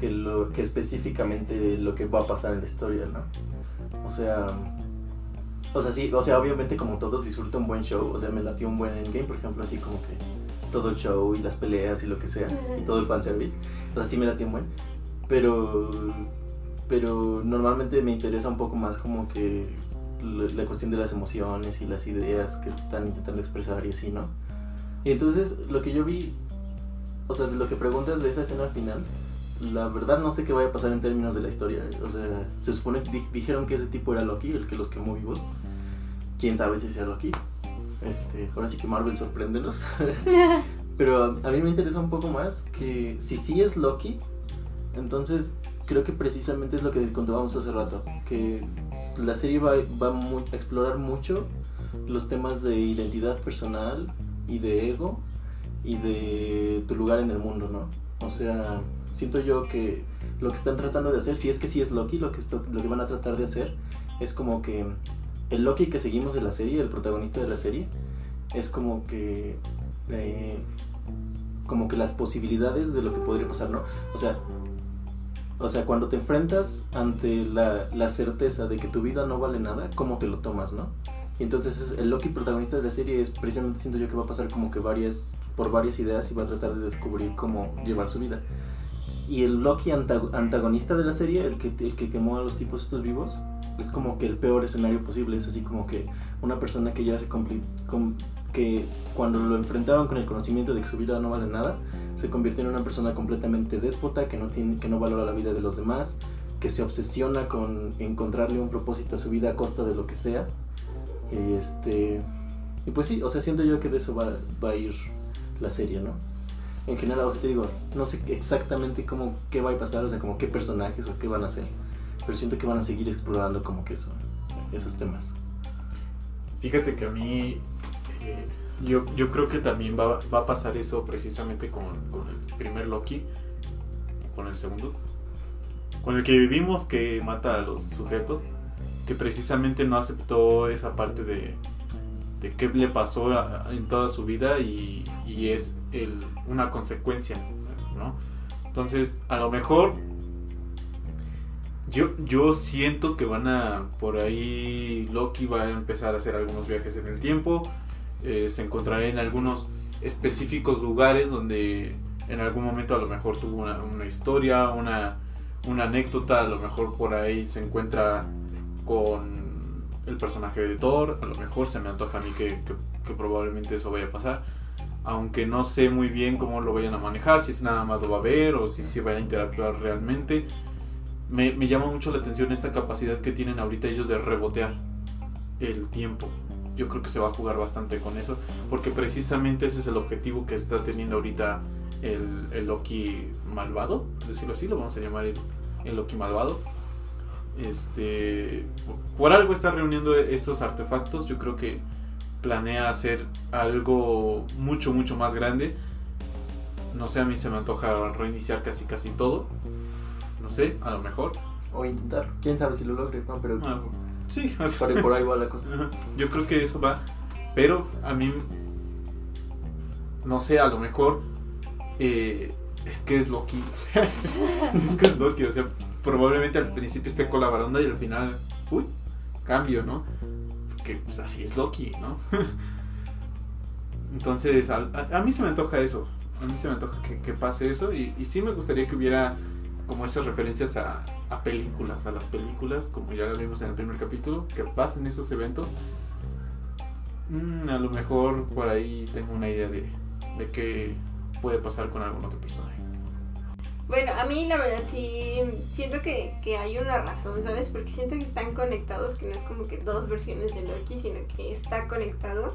que, lo, que específicamente lo que va a pasar en la historia, ¿no? O sea. O sea, sí, o sea, obviamente como todos disfruto un buen show, o sea, me latió un buen endgame, por ejemplo, así como que todo el show y las peleas y lo que sea, y todo el fanservice, o sea, sí me latió un buen, pero pero normalmente me interesa un poco más como que la, cuestión de las emociones y las ideas que están intentando expresar y así, ¿no? Y entonces lo que yo vi, o sea, lo que preguntas de esa escena final, la verdad no sé qué vaya a pasar en términos de la historia. O sea, se supone que di- dijeron que ese tipo era Loki, el que los quemó vivos. Quién sabe si sea Loki. Este, ahora sí que Marvel sorpréndenos. *laughs* Pero a, a mí me interesa un poco más que si sí es Loki, entonces creo que precisamente es lo que contábamos hace rato, que la serie va, va mu- a explorar mucho los temas de identidad personal y de ego y de tu lugar en el mundo, ¿no? O sea, siento yo que lo que están tratando de hacer, si es que sí es Loki, lo que, está- lo que van a tratar de hacer es como que el Loki que seguimos de la serie, el protagonista de la serie, es como que eh, como que las posibilidades de lo que podría pasar, ¿no? O sea, o sea, cuando te enfrentas ante la, la certeza de que tu vida no vale nada, ¿cómo te lo tomas, no? Y entonces es- el Loki protagonista de la serie es precisamente siento yo que va a pasar como que varias por varias ideas y va a tratar de descubrir cómo llevar su vida. Y el Loki anta- antagonista de la serie, el que, el que quemó a los tipos estos vivos, es como que el peor escenario posible. Es así como que una persona que ya se compli- com- que cuando lo enfrentaron con el conocimiento de que su vida no vale nada, se convirtió en una persona completamente déspota, que no, tiene, que no valora la vida de los demás, que se obsesiona con encontrarle un propósito a su vida a costa de lo que sea. Y este. Y pues sí, o sea, siento yo que de eso va, va a ir la serie, ¿no? En general, o sea, te digo, no sé exactamente cómo, qué va a pasar, o sea, como qué personajes o qué van a hacer, pero siento que van a seguir explorando como que eso, esos temas. Fíjate que a mí, yo, yo creo que también va, va a pasar eso precisamente con, el primer Loki, con el segundo, con el que vivimos que mata a los sujetos, que precisamente no aceptó esa parte de, de qué le pasó en toda su vida y, y es el, una consecuencia, ¿no? Entonces, a lo mejor yo, yo siento que van a, por ahí Loki va a empezar a hacer algunos viajes en el tiempo, eh, se encontrará en algunos específicos lugares donde en algún momento a lo mejor tuvo una, historia, una, una anécdota, a lo mejor por ahí se encuentra con el personaje de Thor, a lo mejor se me antoja a mí que, que- probablemente eso vaya a pasar, aunque no sé muy bien cómo lo vayan a manejar, si es nada más lo va a ver o si se va a interactuar realmente. Me, me llama mucho la atención esta capacidad que tienen ahorita ellos de rebotear el tiempo. Yo creo que se va a jugar bastante con eso, porque precisamente ese es el objetivo que está teniendo ahorita el, el Loki malvado, decirlo así, lo vamos a llamar el, el Loki malvado. Este, por- por algo está reuniendo esos artefactos, yo creo que planea hacer algo mucho, mucho más grande. No sé, a mí se me antoja reiniciar casi, casi todo. No sé, a lo mejor. O intentar, quién sabe si lo logre, ¿no? pero Ah, sí, *laughs* o sea, por, ahí- va la cosa. Yo creo que eso va. Pero a mí. No sé, a lo mejor. eh, es que es Loki. *laughs* es que es Loki. O sea, probablemente al principio esté con la baranda y al final. Uy, cambio, ¿no? Porque pues así es Loki, ¿no? *laughs* Entonces, a, a- a mí se me antoja eso. A mí se me antoja que, que pase eso. Y, y sí me gustaría que hubiera como esas referencias a, a películas, a las películas, como ya vimos en el primer capítulo, que pasen esos eventos. Mm, a lo mejor por ahí tengo una idea de, de qué puede pasar con algún otro personaje. Bueno, a mí la verdad sí siento que, que hay una razón, ¿sabes? Porque siento que están conectados, que no es como que dos versiones de Loki, sino que está conectado,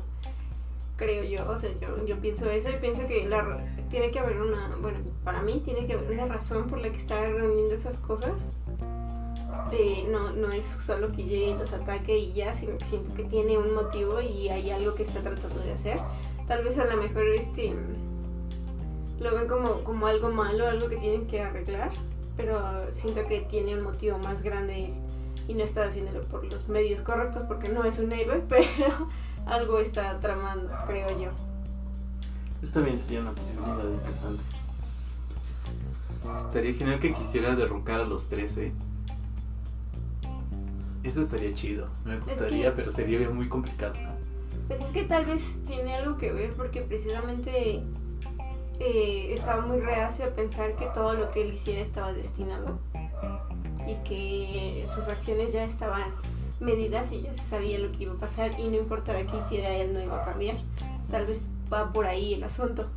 creo yo. O sea, yo, yo pienso eso y pienso que la, tiene que haber una, bueno, para mí tiene que haber una razón por la que está reuniendo esas cosas. Eh, no, no es solo que llegue y los ataque y ya, sino que siento que tiene un motivo y hay algo que está tratando de hacer. Tal vez a lo mejor este lo ven como, como algo malo, algo que tienen que arreglar, pero siento que tiene un motivo más grande y no está haciéndolo por los medios correctos porque no es un héroe, *laughs* pero algo está tramando, creo yo. Esto también sería una posibilidad interesante. Estaría genial que quisiera derrocar a los tres, ¿eh? Eso estaría chido. Me gustaría, que- pero sería muy complicado, ¿no? Pues es que tal vez tiene algo que ver porque precisamente eh, estaba muy reacio a pensar que todo lo que él hiciera estaba destinado y que sus acciones ya estaban medidas y ya se sabía lo que iba a pasar y no importara qué hiciera él no iba a cambiar. Tal vez va por ahí el asunto.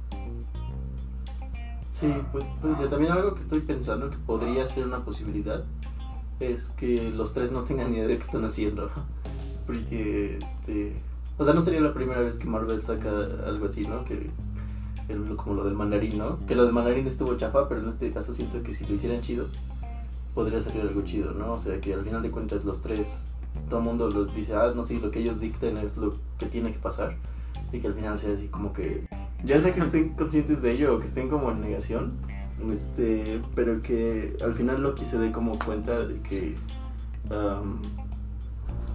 Sí, pues, puede ser. También algo que estoy pensando que podría ser una posibilidad es que los tres no tengan ni idea de qué están haciendo. *laughs* Porque, este. O sea, no sería la primera vez que Marvel saca algo así, ¿no? Que. como lo del mandarín, ¿no? Que lo del mandarín estuvo chafa, pero en este caso siento que si lo hicieran chido, podría salir algo chido, ¿no? O sea, que al final de cuentas los tres, todo el mundo los dice, ah, no sé, lo que ellos dicten es lo que tiene que pasar. Y que al final sea así como que ya sea que estén conscientes de ello o que estén como en negación, este, pero que al final Loki se dé como cuenta de que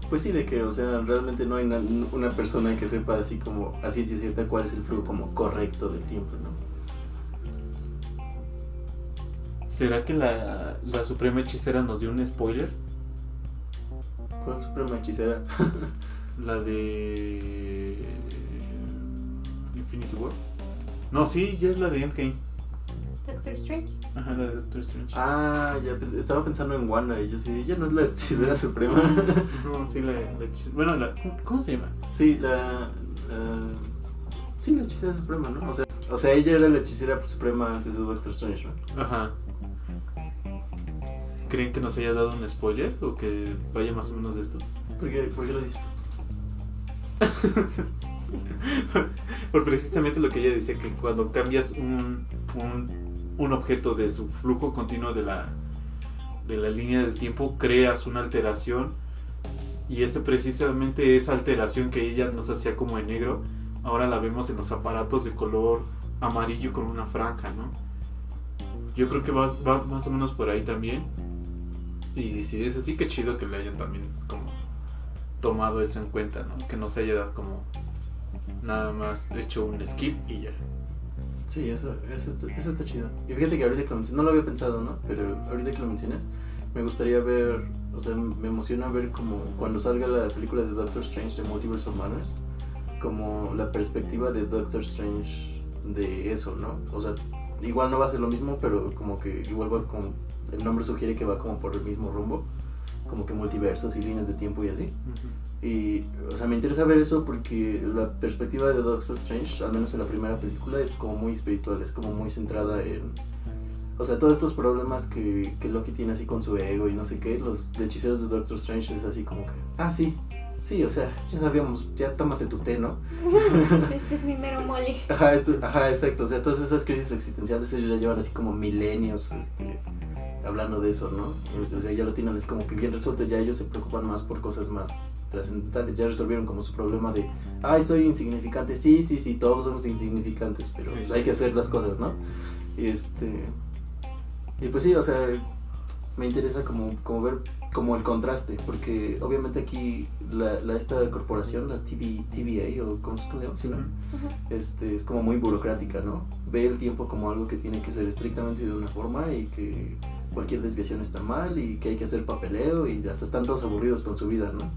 Pues sí, de que, o sea, realmente no hay na- una persona que sepa así como, a ciencia cierta, cuál es el flujo como correcto del tiempo, ¿no? ¿Será que la, la Suprema Hechicera nos dio un spoiler? ¿Cuál suprema hechicera? *laughs* La de. Infinity War. No, sí, ya es la de Endgame. Doctor Strange. Ajá, la de Doctor Strange. Ah, ya estaba pensando en Wanda y yo sí, ella no es la hechicera suprema. No, *laughs* sí, la, la Bueno, la, ¿cómo, se llama? sí, la, la- Sí, la hechicera suprema, ¿no? O sea, o sea, ella era la hechicera suprema antes de Doctor Strange, ¿no? Ajá. ¿Creen que nos haya dado un spoiler? ¿O que vaya más o menos de esto? ¿Por qué, por qué lo dices? *laughs* Por precisamente lo que ella decía, que cuando cambias un, un, un objeto de su flujo continuo de la, de la línea del tiempo, creas una alteración. Y ese precisamente esa alteración que ella nos hacía como en negro, ahora la vemos en los aparatos de color amarillo con una franja, ¿no? Yo creo que va, va más o menos por ahí también. Y si es así, que chido que le hayan también como tomado eso en cuenta, ¿no? Que no se haya dado como nada más hecho un skip y ya. Sí, eso, eso, está, eso está chido. Y fíjate que ahorita que lo mencionas, no lo había pensado, ¿no? Pero ahorita que lo mencionas, me gustaría ver, o sea, me emociona ver como cuando salga la película de Doctor Strange de Multiverse of Manners, como la perspectiva de Doctor Strange de eso, ¿no? O sea, igual no va a ser lo mismo, pero como que igual va como, el nombre sugiere que va como por el mismo rumbo, como que multiversos y líneas de tiempo y así. Y, o sea, me interesa ver eso porque la perspectiva de Doctor Strange, al menos en la primera película, es como muy espiritual, es como muy centrada en... O sea, todos estos problemas que, que Loki tiene así con su ego y no sé qué, los hechiceros de Doctor Strange es así como que... Ah, sí, sí, o sea, ya sabíamos, ya tómate tu té, ¿no? *laughs* Este es mi mero mole. Ajá, esto, ajá, exacto. O sea, todas esas crisis existenciales ellos ya llevan así como milenios este, hablando de eso, ¿no? O sea, ya lo tienen es como que bien resuelto. Ya ellos se preocupan más por cosas más trascendentales. Ya resolvieron como su problema de, ay, soy insignificante. Sí, sí, sí, todos somos insignificantes, pero pues, hay que hacer las cosas, ¿no? Y este. Y pues sí, o sea, me interesa como, como ver como el contraste, porque obviamente aquí la, la esta corporación, la TV, TVA, o ¿cómo, cómo se llama? ¿Sí, no? este, es como muy burocrática, ¿no? Ve el tiempo como algo que tiene que ser estrictamente de una forma y que cualquier desviación está mal y que hay que hacer papeleo y hasta están todos aburridos con su vida, ¿no?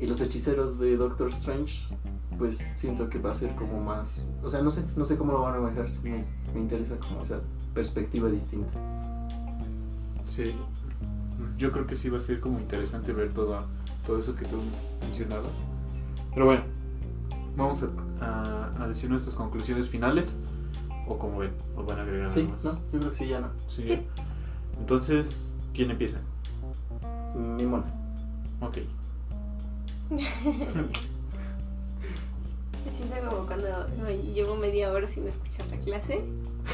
Y los hechiceros de Doctor Strange, pues siento que va a ser como más, o sea, no sé, no sé cómo lo van a manejar, me, me interesa como esa perspectiva distinta. Sí, yo creo que sí va a ser como interesante ver todo, todo eso que tú mencionabas. Pero bueno, vamos a, a- a decir nuestras conclusiones finales. O como ven, o van a agregar Sí, algo más. ¿no? Yo creo que sí, ya no. Sí. Sí. Entonces, ¿quién empieza? Mi mona. Ok. *laughs* Me siento como cuando no, llevo media hora sin escuchar la clase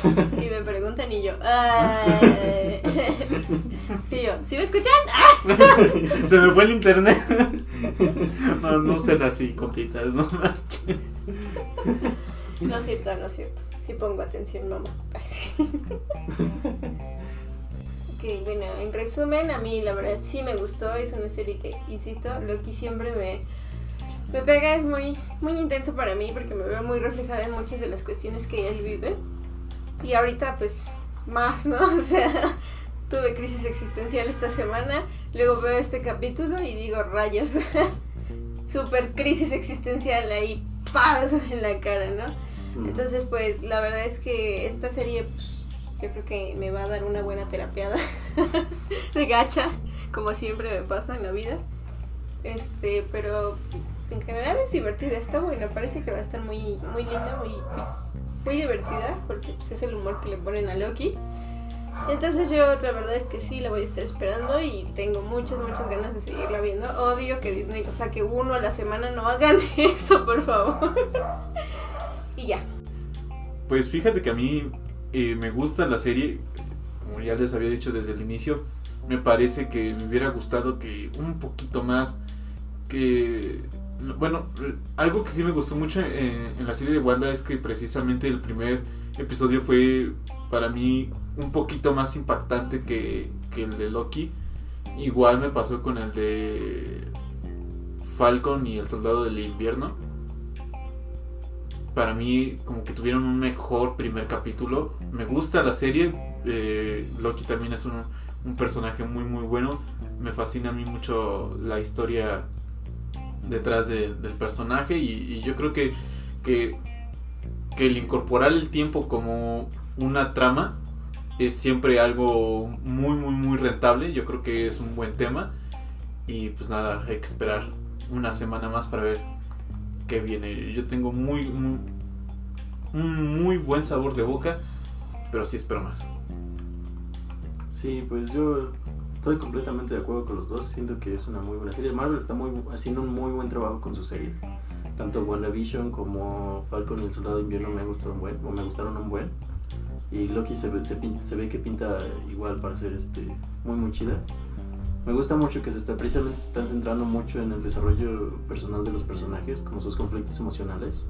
*laughs* y me preguntan y yo, "Ay". *laughs* y yo, ¿sí me escuchan? Se me fue el internet. no, no sean así, compitas, no manches. No es cierto, no es cierto. Sí pongo atención, mamá. Ok, bueno, en resumen, a mí la verdad sí me gustó. Es una serie que, insisto, Loki siempre me, me pega. Es muy, muy intenso para mí porque me veo muy reflejada en muchas de las cuestiones que él vive. Y ahorita, pues, más, ¿no? *laughs* O sea, tuve crisis existencial esta semana. Luego veo este capítulo y digo, rayos. *laughs* Super crisis existencial ahí, paz en la cara, ¿no? Mm. Entonces, pues la verdad es que esta serie pues, yo creo que me va a dar una buena terapiada *laughs* de gacha, como siempre me pasa en la vida. Este, pero pues, en general es divertida, está buena, parece que va a estar muy muy linda, muy muy, divertida porque pues, es el humor que le ponen a Loki. Entonces yo la verdad es que sí la voy a estar esperando y tengo muchas, muchas ganas de seguirla viendo. Odio que Disney, o sea, que uno a la semana no hagan *laughs* eso, por favor. *laughs* y ya. Pues fíjate que a mí eh, me gusta la serie, como ya les había dicho desde el inicio, me parece que me hubiera gustado que un poquito más, que... Bueno, algo que sí me gustó mucho en, en la serie de Wanda es que precisamente el primer episodio fue para mí un poquito más impactante que, que el de Loki. Igual me pasó con el de Falcon y el Soldado del Invierno, para mí como que tuvieron un mejor primer capítulo. Me gusta la serie, eh, Loki también es un, un personaje muy muy bueno. Me fascina a mí mucho la historia detrás de- del personaje y, yo creo que, que el incorporar el tiempo como una trama es siempre algo muy muy muy rentable. Yo creo que es un buen tema y pues nada, hay que esperar una semana más para ver qué viene. Yo tengo muy, un muy buen sabor de boca, pero sí espero más. Sí, pues yo estoy completamente de acuerdo con los dos. Siento que es una muy buena serie. Marvel está muy, haciendo un muy buen trabajo con sus series. Tanto WandaVision como Falcon y el Soldado de Invierno me gustaron buen, o me gustaron un buen. Y Loki se ve, se ve que pinta igual para ser este, muy muy chida. Me gusta mucho que se está, precisamente se están centrando mucho en el desarrollo personal de los personajes, como sus conflictos emocionales.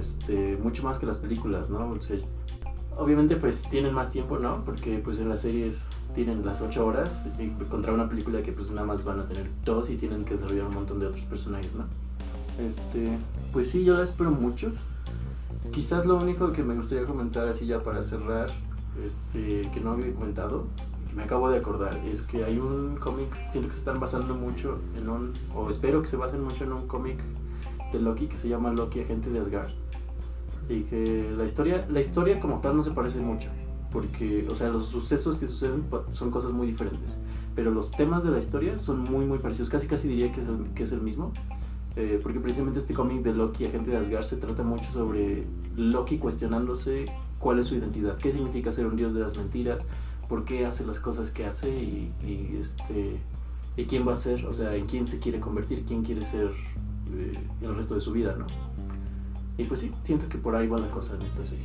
Este, mucho más que las películas, ¿no? Obviamente pues tienen más tiempo, ¿no? Porque pues en las series tienen las 8 horas y contra una película que pues nada más van a tener dos y tienen que desarrollar un montón de otros personajes, ¿no? Este, pues sí, yo la espero mucho. Quizás lo único que me gustaría comentar así ya para cerrar, este, que no había comentado, me acabo de acordar, es que hay un cómic, siento que se están basando mucho en un, o espero que se basen mucho en un cómic de Loki que se llama Loki, agente de Asgard. Y que la historia, la historia como tal no se parece mucho, porque, o sea, los sucesos que suceden son cosas muy diferentes, pero los temas de la historia son muy, muy parecidos, casi casi diría que es el, que es el mismo. Eh, porque precisamente este cómic de Loki, agente de Asgard, se trata mucho sobre Loki cuestionándose cuál es su identidad, qué significa ser un dios de las mentiras, por qué hace las cosas que hace y, este y quién va a ser, o sea, en quién se quiere convertir, quién quiere ser eh, el resto de su vida, ¿no? Y pues sí, siento que por ahí va la cosa en esta serie.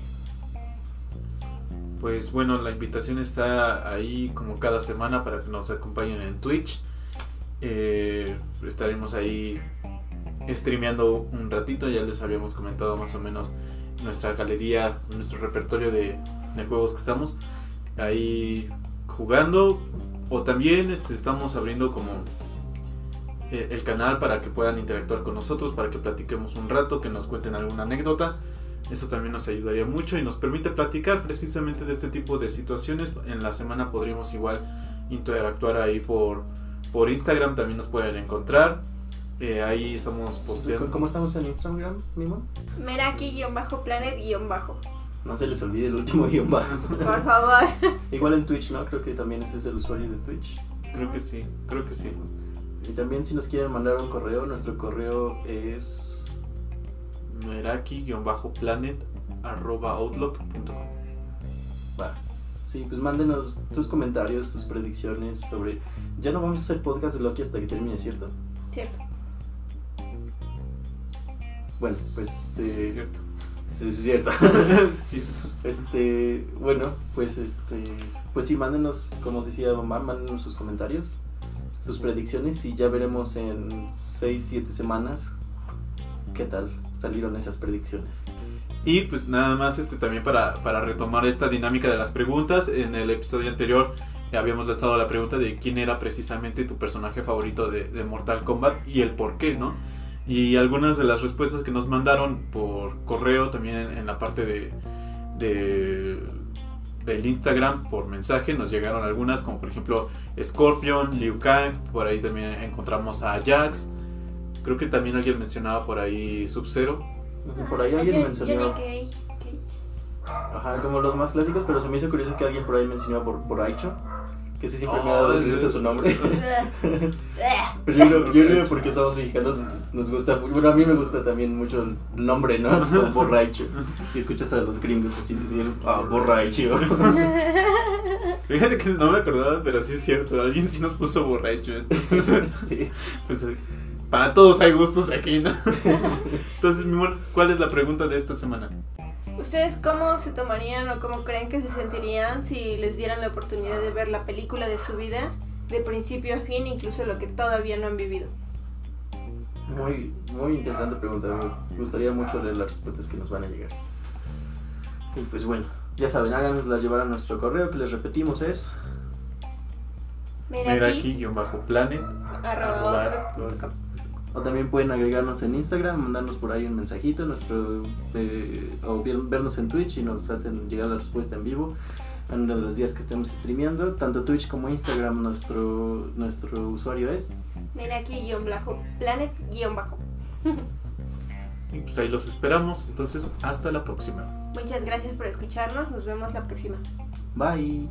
Pues bueno, la invitación está ahí como cada semana para que nos acompañen en Twitch. Eh, estaremos ahí streameando un ratito, ya les habíamos comentado más o menos nuestra galería, nuestro repertorio de, de juegos que estamos ahí jugando. O también este, estamos abriendo como eh, el canal para que puedan interactuar con nosotros, para que platiquemos un rato, que nos cuenten alguna anécdota. Eso también nos ayudaría mucho y nos permite platicar precisamente de este tipo de situaciones. En la semana podríamos igual interactuar ahí por, por Instagram, también nos pueden encontrar. Eh, ahí estamos posteando. ¿Cómo estamos en Instagram, Mimo? Meraki-planet-bajo. No se les olvide el último *laughs* guion bajo. Por favor. *laughs* Igual en Twitch, ¿no? Creo que también ese es el usuario de Twitch. Creo que sí, creo que sí. Y también si nos quieren mandar un correo, nuestro correo es... Meraki-planet.outlook.com Va. Sí, pues mándenos tus comentarios, tus predicciones sobre... Ya no vamos a hacer podcast de Loki hasta que termine, ¿cierto? Cierto. Bueno, pues... Este, Cierto. Sí, es cierto. *laughs* Cierto. Este, bueno, pues este, pues sí, mándenos, como decía mamá, mándenos sus comentarios, sus predicciones y ya veremos en 6, 7 semanas qué tal salieron esas predicciones. Y pues nada más este también para, para retomar esta dinámica de las preguntas. En el episodio anterior habíamos lanzado la pregunta de quién era precisamente tu personaje favorito de, de Mortal Kombat y el por qué, ¿no? Y algunas de las respuestas que nos mandaron por correo, también en, en la parte de, de- del Instagram, por mensaje, nos llegaron algunas, como por ejemplo Scorpion, Liu Kang, por ahí también encontramos a Jax. Creo que también alguien mencionaba por ahí Sub-Zero. Por ahí alguien. Cage. ajá, como los más clásicos, pero se me hizo curioso que alguien por ahí mencionó por, por Aicho, que ese siempre me ha dado sí. risa su nombre. Ugh. *laughs* Pero yo, creo- yo creo que porque somos mexicanos nos gusta, bueno, a mí me gusta también mucho el nombre, ¿no? Como borracho. Y escuchas a los gringos así decir, ah, borracho. *laughs* Fíjate que no me acordaba, pero sí es cierto, alguien sí nos puso borracho. Entonces, *laughs* Sí. pues, eh, para todos hay gustos aquí, ¿no? Entonces, mi amor, ¿cuál es la pregunta de esta semana? ¿Ustedes cómo se tomarían o cómo creen que se sentirían si les dieran la oportunidad de ver la película de su vida de principio a fin, incluso lo que todavía no han vivido? Muy, muy interesante pregunta. Me gustaría mucho leer las respuestas que nos van a llegar. Y pues bueno, ya saben, háganoslas llevar a nuestro correo que les repetimos es. Mira O también pueden agregarnos en Instagram, mandarnos por ahí un mensajito nuestro eh, o ver- vernos en Twitch y nos hacen llegar la respuesta en vivo en uno de los días que estemos streameando. Tanto Twitch como Instagram, nuestro, nuestro usuario es. Mira aquí guion bajo, planet guion bajo. Y pues ahí los esperamos. Entonces, hasta la próxima. Muchas gracias por escucharnos, nos vemos la próxima. Bye.